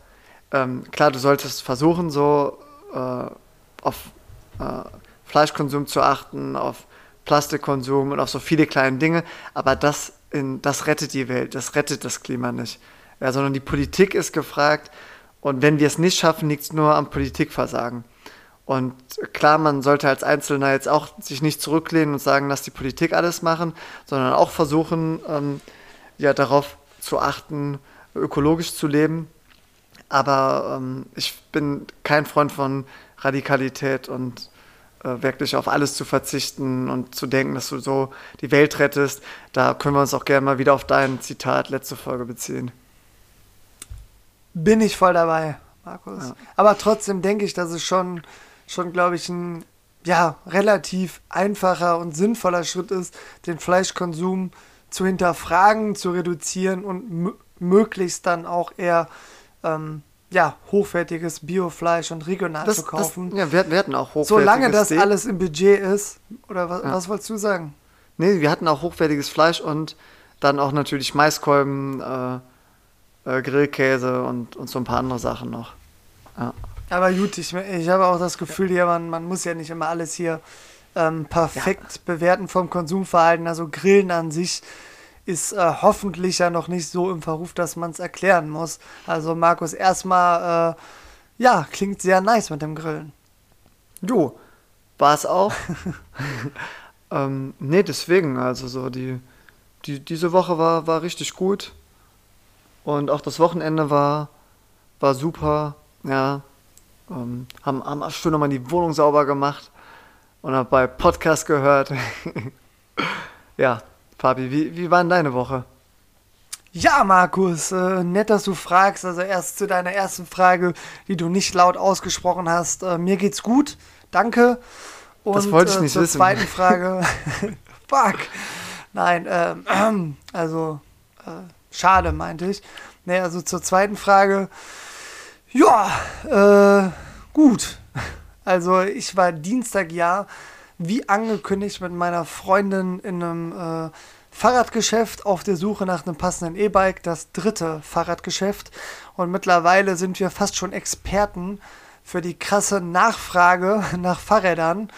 ähm, klar, du solltest versuchen, so äh, auf äh, Fleischkonsum zu achten, auf Plastikkonsum und auf so viele kleine Dinge, aber das, in, das rettet die Welt, das rettet das Klima nicht. Ja, sondern die Politik ist gefragt und wenn wir es nicht schaffen, liegt es nur am Politikversagen. Und klar, man sollte als Einzelner jetzt auch sich nicht zurücklehnen und sagen, lass die Politik alles machen, sondern auch versuchen, ähm, ja, darauf zu achten, ökologisch zu leben. Aber ähm, ich bin kein Freund von Radikalität und äh, wirklich auf alles zu verzichten und zu denken, dass du so die Welt rettest. Da können wir uns auch gerne mal wieder auf dein Zitat letzte Folge beziehen. Bin ich voll dabei, Markus. Ja. Aber trotzdem denke ich, dass es schon, schon glaube ich, ein ja, relativ einfacher und sinnvoller Schritt ist, den Fleischkonsum zu hinterfragen, zu reduzieren und mö- möglichst dann auch eher ähm, ja, hochwertiges Biofleisch und regional zu kaufen. ja, wir, hatten- wir hatten auch hochwertiges Solange das Steak. alles im Budget ist. Oder was, Ja. was wolltest du sagen? Nee, wir hatten auch hochwertiges Fleisch und dann auch natürlich Maiskolben, äh, äh, Grillkäse und, und so ein paar andere Sachen noch. Ja. Aber gut, ich, ich habe auch das Gefühl, hier, man, man muss ja nicht immer alles hier ähm, perfekt bewerten vom Konsumverhalten. Also Grillen an sich ist äh, hoffentlich ja noch nicht so im Verruf, dass man es erklären muss. Also Markus, erstmal, äh, ja, klingt sehr nice mit dem Grillen. Jo, war es auch. ähm, nee, deswegen, also so die, die, diese Woche war, war richtig gut. Und auch das Wochenende war, war super. Ja, ähm, haben, haben schön nochmal die Wohnung sauber gemacht und hab bei Podcast gehört. ja, Fabi, wie, wie war denn deine Woche? Ja, Markus, äh, nett, dass du fragst. Also erst zu deiner ersten Frage, die du nicht laut ausgesprochen hast. Äh, mir geht's gut. Danke. Und, das wollte ich nicht äh, zur wissen. zweiten Frage. Fuck. Nein, ähm, also äh, schade, meinte ich. Nee, also zur zweiten Frage. Ja, äh, gut. Also ich war Dienstag ja, wie angekündigt, mit meiner Freundin in einem äh, Fahrradgeschäft auf der Suche nach einem passenden E-Bike, das dritte Fahrradgeschäft. Und mittlerweile sind wir fast schon Experten für die krasse Nachfrage nach Fahrrädern.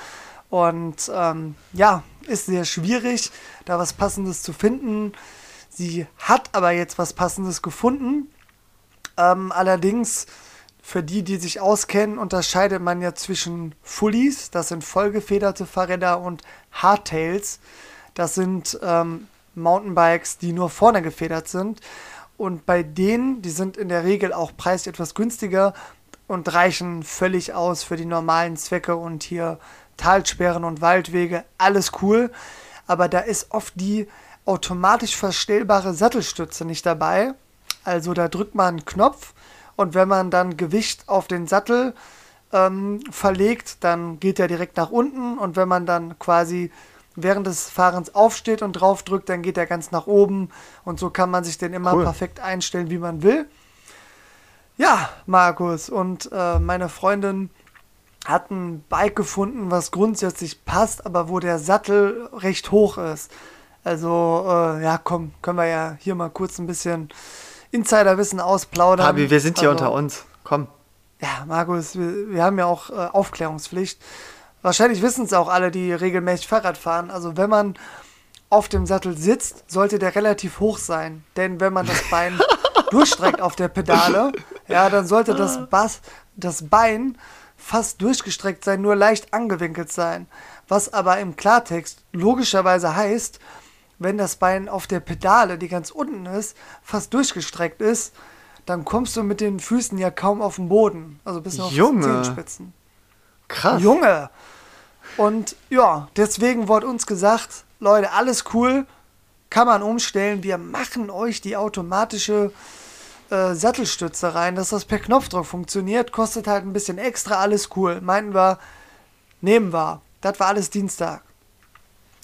Und ähm, ja, ist sehr schwierig, da was Passendes zu finden. Sie hat aber jetzt was Passendes gefunden. Ähm, allerdings, für die, die sich auskennen, unterscheidet man ja zwischen Fullies, das sind vollgefederte Fahrräder, und Hardtails, das sind ähm, Mountainbikes, die nur vorne gefedert sind. Und bei denen, die sind in der Regel auch preislich etwas günstiger und reichen völlig aus für die normalen Zwecke und hier Talsperren und Waldwege, alles cool. Aber da ist oft die automatisch verstellbare Sattelstütze nicht dabei. Also da drückt man einen Knopf und wenn man dann Gewicht auf den Sattel ähm, verlegt, dann geht er direkt nach unten und wenn man dann quasi während des Fahrens aufsteht und drauf drückt, dann geht er ganz nach oben und so kann man sich den immer cool. perfekt einstellen, wie man will. Ja, Markus und äh, meine Freundin hat ein Bike gefunden, was grundsätzlich passt, aber wo der Sattel recht hoch ist. Also, äh, ja, komm, können wir ja hier mal kurz ein bisschen Insiderwissen ausplaudern. Fabi, wir sind hier also, unter uns. Komm. Ja, Markus, wir, wir haben ja auch äh, Aufklärungspflicht. Wahrscheinlich wissen es auch alle, die regelmäßig Fahrrad fahren. Also, wenn man auf dem Sattel sitzt, sollte der relativ hoch sein. Denn wenn man das Bein durchstreckt auf der Pedale, ja, dann sollte das, Bass, das Bein fast durchgestreckt sein, nur leicht angewinkelt sein. Was aber im Klartext logischerweise heißt, wenn das Bein auf der Pedale, die ganz unten ist, fast durchgestreckt ist, dann kommst du mit den Füßen ja kaum auf den Boden. Also bis auf Junge. die Zehenspitzen. Krass. Junge! Und ja, deswegen wurde uns gesagt, Leute, alles cool, kann man umstellen. Wir machen euch die automatische äh, Sattelstütze rein, dass das per Knopfdruck funktioniert. Kostet halt ein bisschen extra, alles cool. Meinten wir, nehmen wir. Das war alles Dienstag.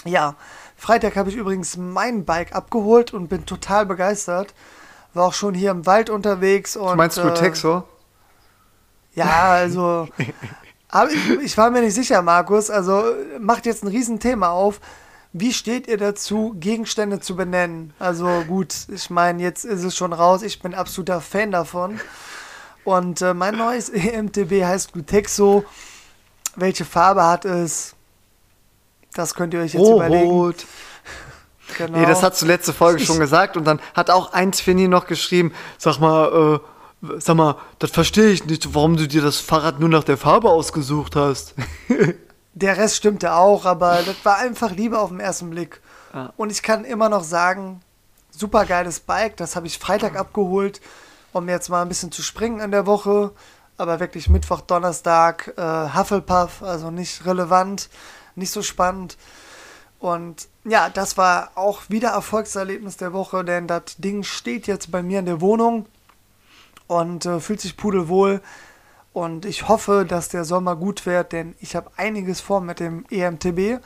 Ja, Freitag habe ich übrigens mein Bike abgeholt und bin total begeistert. War auch schon hier im Wald unterwegs und. Meinst du äh, Texo? Ja, also. ich, ich war mir nicht sicher, Markus. Also macht jetzt ein Riesenthema auf. Wie steht ihr dazu, Gegenstände zu benennen? Also gut, ich meine, jetzt ist es schon raus. Ich bin absoluter Fan davon. Und äh, mein neues EMTB heißt Gutexo. Welche Farbe hat es? Das könnt ihr euch jetzt oh, überlegen. Rot. Genau. Nee, das hast du letzte Folge ich schon gesagt und dann hat auch ein Twinny noch geschrieben, sag mal, äh, sag mal, das verstehe ich nicht, warum du dir das Fahrrad nur nach der Farbe ausgesucht hast. der Rest stimmte auch, aber das war einfach Liebe auf den ersten Blick. Ja. Und ich kann immer noch sagen, super geiles Bike, das habe ich Freitag abgeholt, um jetzt mal ein bisschen zu springen in der Woche, aber wirklich Mittwoch, Donnerstag, äh, Hufflepuff, also nicht relevant nicht so spannend. Und ja, das war auch wieder Erfolgserlebnis der Woche, denn das Ding steht jetzt bei mir in der Wohnung und äh, fühlt sich pudelwohl. Und ich hoffe, dass der Sommer gut wird, denn ich habe einiges vor mit dem EMTB.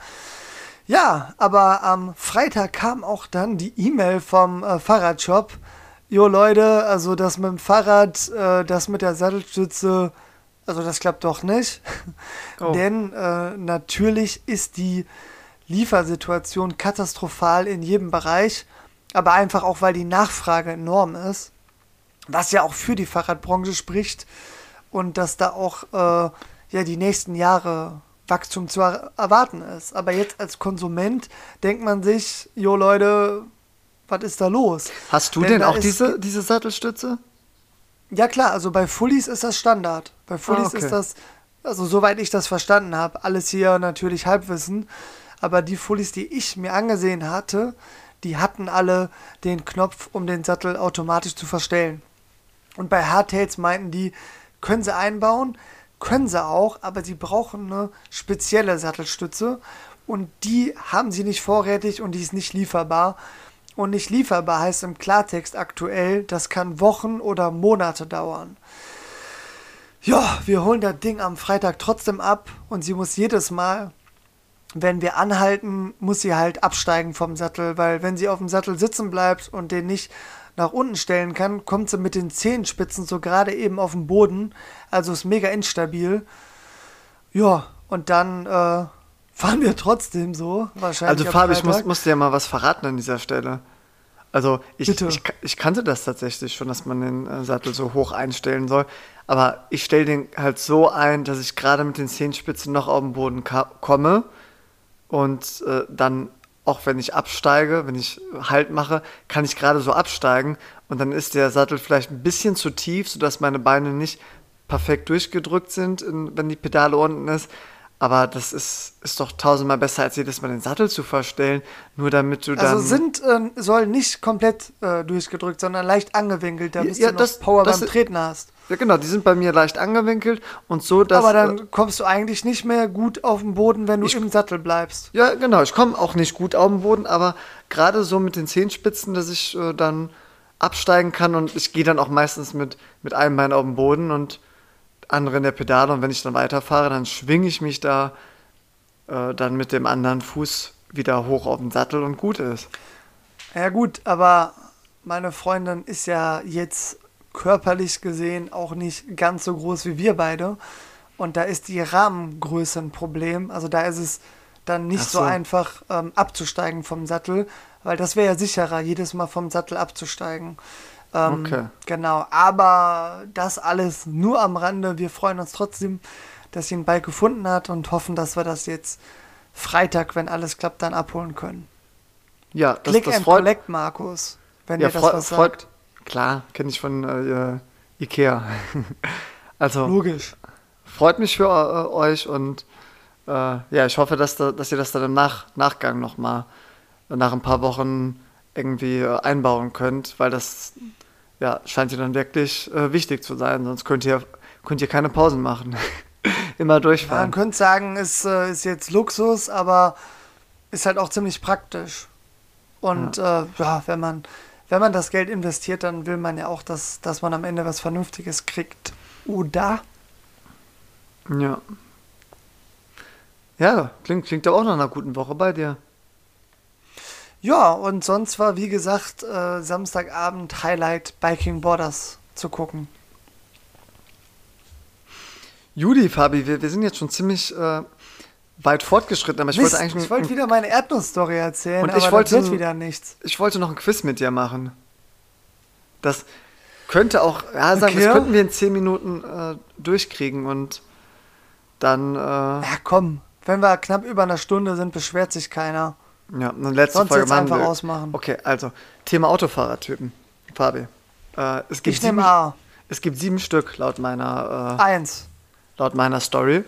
Ja, aber am Freitag kam auch dann die E-Mail vom äh, Fahrradshop. Jo Leute, also das mit dem Fahrrad, äh, das mit der Sattelstütze, also das klappt doch nicht. Oh. Denn äh, natürlich ist die Liefersituation katastrophal in jedem Bereich, aber einfach auch, weil die Nachfrage enorm ist, was ja auch für die Fahrradbranche spricht und dass da auch äh, ja die nächsten Jahre Wachstum zu er erwarten ist. Aber jetzt als Konsument denkt man sich, jo Leute, was ist da los? Hast du denn, denn auch diese, diese Sattelstütze? Ja klar, also bei Fullies ist das Standard. Bei Fullies ah, okay. ist das, also soweit ich das verstanden habe, alles hier natürlich Halbwissen, aber die Fullies, die ich mir angesehen hatte, die hatten alle den Knopf, um den Sattel automatisch zu verstellen. Und bei Hardtails meinten die, können sie einbauen, können sie auch, aber sie brauchen eine spezielle Sattelstütze und die haben sie nicht vorrätig und die ist nicht lieferbar und nicht lieferbar heißt im Klartext aktuell, das kann Wochen oder Monate dauern. Ja, wir holen das Ding am Freitag trotzdem ab und sie muss jedes Mal, wenn wir anhalten, muss sie halt absteigen vom Sattel, weil wenn sie auf dem Sattel sitzen bleibt und den nicht nach unten stellen kann, kommt sie mit den Zehenspitzen so gerade eben auf den Boden, also ist mega instabil. Ja, und dann äh, fahren wir trotzdem so, wahrscheinlich. Also Fabi, ich muss, muss dir ja mal was verraten an dieser Stelle. Also ich, ich, ich, kannte das tatsächlich schon, dass man den äh, Sattel so hoch einstellen soll. Aber ich stelle den halt so ein, dass ich gerade mit den Zehenspitzen noch auf den Boden komme. Und äh, dann, auch wenn ich absteige, wenn ich Halt mache, kann ich gerade so absteigen. Und dann ist der Sattel vielleicht ein bisschen zu tief, sodass meine Beine nicht perfekt durchgedrückt sind, in, wenn die Pedale unten ist. Aber das ist, ist doch tausendmal besser, als jedes Mal den Sattel zu verstellen, nur damit du also dann. Also sind, äh, soll nicht komplett äh, durchgedrückt, sondern leicht angewinkelt, damit ja, du das, Power das, beim Treten hast. Ja, genau, die sind bei mir leicht angewinkelt und so, dass. Aber dann kommst du eigentlich nicht mehr gut auf den Boden, wenn du ich, im Sattel bleibst. Ja, genau, ich komme auch nicht gut auf den Boden, aber gerade so mit den Zehenspitzen, dass ich äh, dann absteigen kann und ich gehe dann auch meistens mit, mit einem Bein auf den Boden und andere in der Pedale und wenn ich dann weiterfahre, dann schwinge ich mich da äh, dann mit dem anderen Fuß wieder hoch auf den Sattel und gut ist. Ja gut, aber meine Freundin ist ja jetzt körperlich gesehen auch nicht ganz so groß wie wir beide. Und da ist die Rahmengröße ein Problem. Also da ist es dann nicht so. so. einfach ähm, abzusteigen vom Sattel, weil das wäre ja sicherer, jedes Mal vom Sattel abzusteigen. Ähm, okay. Genau, aber das alles nur am Rande. Wir freuen uns trotzdem, dass sie einen Bike gefunden hat und hoffen, dass wir das jetzt Freitag, wenn alles klappt, dann abholen können. Ja, das, Click das and freut, Collect, Markus, wenn ja, ihr das was sagt. Klar, kenne ich von äh, Ikea. also logisch. Freut mich für äh, euch und äh, ja, ich hoffe, dass, da, dass ihr das dann im Nach Nachgang nochmal nach ein paar Wochen irgendwie äh, einbauen könnt, weil das ja, scheint dir dann wirklich äh, wichtig zu sein, sonst könnt ihr, könnt ihr keine Pausen machen. Immer durchfahren. Ja, man könnte sagen, es äh, ist jetzt Luxus, aber ist halt auch ziemlich praktisch. Und ja, äh, ja wenn man wenn man das Geld investiert, dann will man ja auch, dass, dass man am Ende was Vernünftiges kriegt. Oder? Ja. Ja, klingt, klingt aber auch nach einer guten Woche bei dir. Ja, und sonst war, wie gesagt, äh, Samstagabend Highlight Biking Borders zu gucken. Judy, Fabi, wir, wir sind jetzt schon ziemlich äh, weit fortgeschritten, aber ich Mist, wollte eigentlich. Ich wollte wieder meine Erdnussstory erzählen, und ich wollte, wieder nichts. Ich wollte noch ein Quiz mit dir machen. Das könnte auch, ja, sagen okay. das könnten wir in 10 Minuten äh, durchkriegen und dann. Äh, ja, komm, wenn wir knapp über einer Stunde sind, beschwert sich keiner. Ja, eine letzte Sonst Folge jetzt einfach wir. ausmachen. Okay, also Thema Autofahrertypen. Fabi. Äh, es gibt ich nehme A. Es gibt sieben Stück laut meiner. Äh, Eins. Laut meiner Story.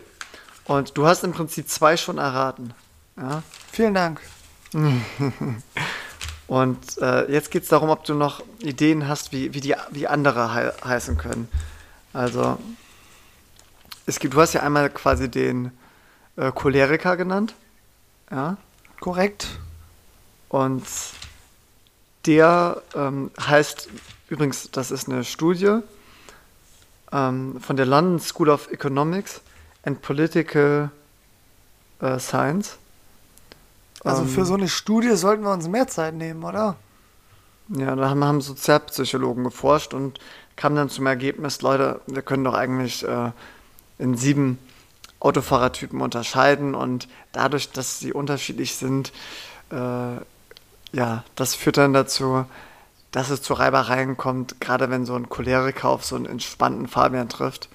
Und du hast im Prinzip zwei schon erraten. Ja? Vielen Dank. Und äh, jetzt geht es darum, ob du noch Ideen hast, wie, wie, die, wie andere he heißen können. Also, es gibt, du hast ja einmal quasi den äh, Choleriker genannt. Ja. Korrekt. Und der ähm, heißt, übrigens, das ist eine Studie ähm, von der London School of Economics and Political äh, Science. Also für ähm, so eine Studie sollten wir uns mehr Zeit nehmen, oder? Ja, da haben, haben Sozialpsychologen geforscht und kamen dann zum Ergebnis, Leute, wir können doch eigentlich äh, in sieben Autofahrertypen unterscheiden und dadurch, dass sie unterschiedlich sind, äh, ja, das führt dann dazu, dass es zu Reibereien kommt, gerade wenn so ein Choleriker auf so einen entspannten Fabian trifft.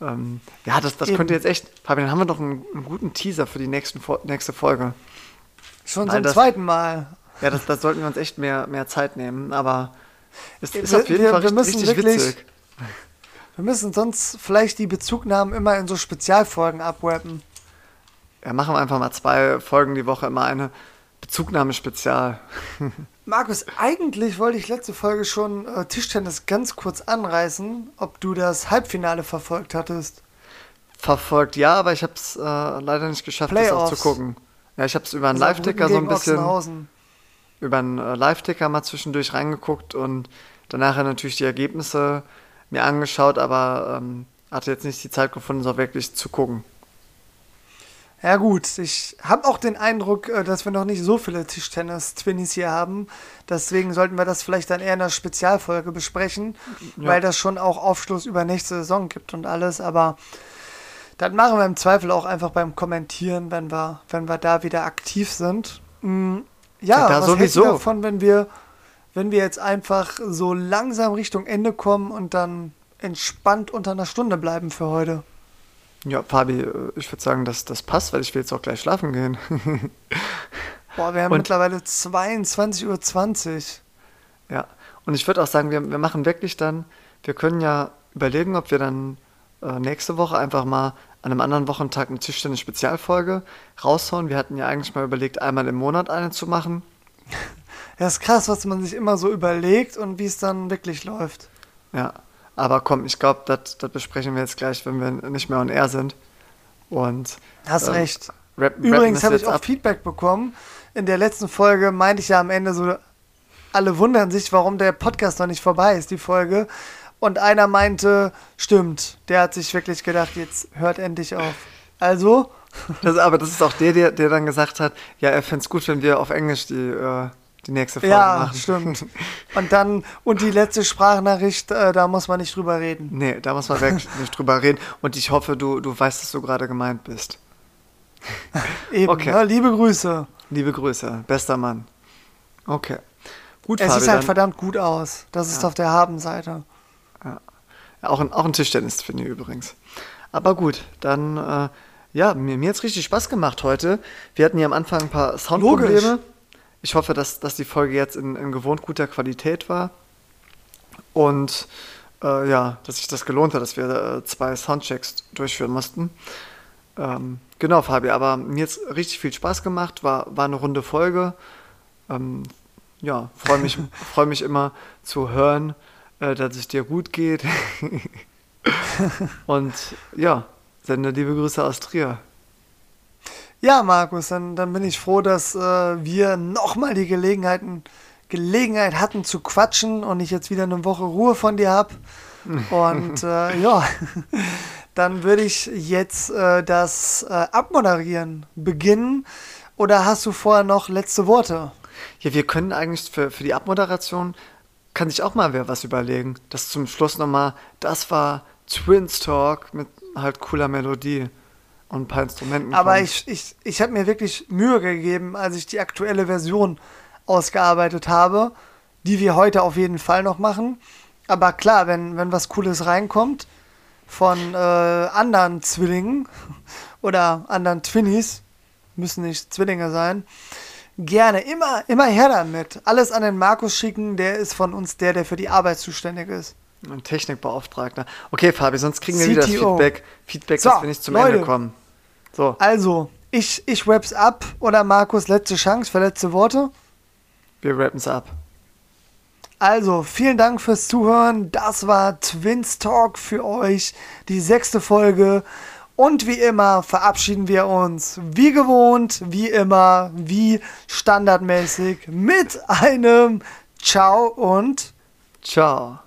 Ähm, ja, das, das könnte jetzt echt. Fabian, haben wir doch einen, einen guten Teaser für die nächsten, nächste Folge. Schon zum das, zweiten Mal. Ja, das, das sollten wir uns echt mehr, mehr Zeit nehmen, aber es ist auf jeden wir, Fall wir richtig, richtig wirklich, witzig. Wir müssen sonst vielleicht die Bezugnahmen immer in so Spezialfolgen abwrappen. Ja, machen wir einfach mal zwei Folgen die Woche, immer eine Bezugnahme-Spezial. Markus, eigentlich wollte ich letzte Folge schon äh, Tischtennis ganz kurz anreißen, ob du das Halbfinale verfolgt hattest. Verfolgt, ja, aber ich habe es äh, leider nicht geschafft, Playoffs. das auch zu gucken. Ja, ich habe es über einen Live-Ticker so ein bisschen über einen äh, Live-Ticker mal zwischendurch reingeguckt und danach natürlich die Ergebnisse mir angeschaut, aber ähm, hatte jetzt nicht die Zeit gefunden, so wirklich zu gucken. Ja gut, ich habe auch den Eindruck, äh, dass wir noch nicht so viele Tischtennis-Twinnies hier haben. Deswegen sollten wir das vielleicht dann eher in einer Spezialfolge besprechen, ja. weil das schon auch Aufschluss über nächste Saison gibt und alles. Aber dann machen wir im Zweifel auch einfach beim Kommentieren, wenn wir, wenn wir da wieder aktiv sind. Mm, ja, ja was sowieso. du davon, wenn wir, wenn wir jetzt einfach so langsam Richtung Ende kommen und dann entspannt unter einer Stunde bleiben für heute? Ja, Fabi, äh, ich würde sagen, dass das passt, weil ich will jetzt auch gleich schlafen gehen. Boah, wir haben und, mittlerweile 22.20 Uhr. Ja, und ich würde auch sagen, wir, wir machen wirklich dann, wir können ja überlegen, ob wir dann äh, nächste Woche einfach mal an einem anderen Wochentag eine Tischtennis-Spezialfolge raushauen. Wir hatten ja eigentlich mal überlegt, einmal im Monat eine zu machen. Ja, ist krass, was man sich immer so überlegt und wie es dann wirklich läuft. Ja, aber komm, ich glaube, das besprechen wir jetzt gleich, wenn wir nicht mehr on air sind. Und. Hast äh, recht. Rap, Übrigens habe ich auch ab. Feedback bekommen. In der letzten Folge meinte ich ja am Ende so, alle wundern sich, warum der Podcast noch nicht vorbei ist, die Folge. Und einer meinte, stimmt, der hat sich wirklich gedacht, jetzt hört endlich auf. Also. Das, aber das ist auch der, der, der dann gesagt hat, ja, er fände es gut, wenn wir auf Englisch die äh, die nächste Folge ja, machen. Ja, stimmt. Und dann, und die letzte Sprachnachricht, äh, da muss man nicht drüber reden. Nee, da muss man wirklich nicht drüber reden. Und ich hoffe, du, du weißt, dass du gerade gemeint bist. Eben, okay. Ja, liebe Grüße. Liebe Grüße, bester Mann. Okay. Gut, Es Fabi, sieht halt dann, verdammt gut aus. Das ist ja. auf der Habenseite. Ja. ja. auch, ein, auch ein Tischtennis, finde ich übrigens. Aber gut, dann, äh, ja, mir, mir hat es richtig Spaß gemacht heute. Wir hatten hier am Anfang ein paar Soundprobleme. Logisch. Ich hoffe, dass, dass die Folge jetzt in, in gewohnt guter Qualität war. Und äh, ja, dass sich das gelohnt hat, dass wir äh, zwei Soundchecks durchführen mussten. Ähm, genau, Fabi, aber mir hat richtig viel Spaß gemacht, war, war eine runde Folge. Ähm, ja, freue mich, freu mich immer zu hören, äh, dass es dir gut geht. Und ja, sende liebe Grüße aus Trier. Ja, Markus, dann, dann bin ich froh, dass äh, wir nochmal die Gelegenheiten, Gelegenheit hatten zu quatschen und ich jetzt wieder eine Woche Ruhe von dir habe. Und äh, ja, dann würde ich jetzt äh, das äh, Abmoderieren beginnen. Oder hast du vorher noch letzte Worte? Ja, wir können eigentlich für, für die Abmoderation, kann sich auch mal wer was überlegen. Das zum Schluss nochmal, das war Twins Talk mit halt cooler Melodie und ein paar Instrumenten. Aber kommt. ich, ich, ich habe mir wirklich Mühe gegeben, als ich die aktuelle Version ausgearbeitet habe, die wir heute auf jeden Fall noch machen. Aber klar, wenn, wenn was Cooles reinkommt von äh, anderen Zwillingen oder anderen Twinnies, müssen nicht Zwillinge sein, gerne, immer, immer her damit. Alles an den Markus schicken, der ist von uns der, der für die Arbeit zuständig ist. Ein Technikbeauftragter. Okay, Fabi, sonst kriegen wir CTO. wieder Feedback, Feedback so, dass wir nicht zum Leute, Ende kommen. So. Also, ich, ich wraps ab oder Markus, letzte Chance für letzte Worte? Wir rappen's ab. Also, vielen Dank fürs Zuhören. Das war Twins Talk für euch, die sechste Folge. Und wie immer verabschieden wir uns wie gewohnt, wie immer, wie standardmäßig mit einem Ciao und Ciao.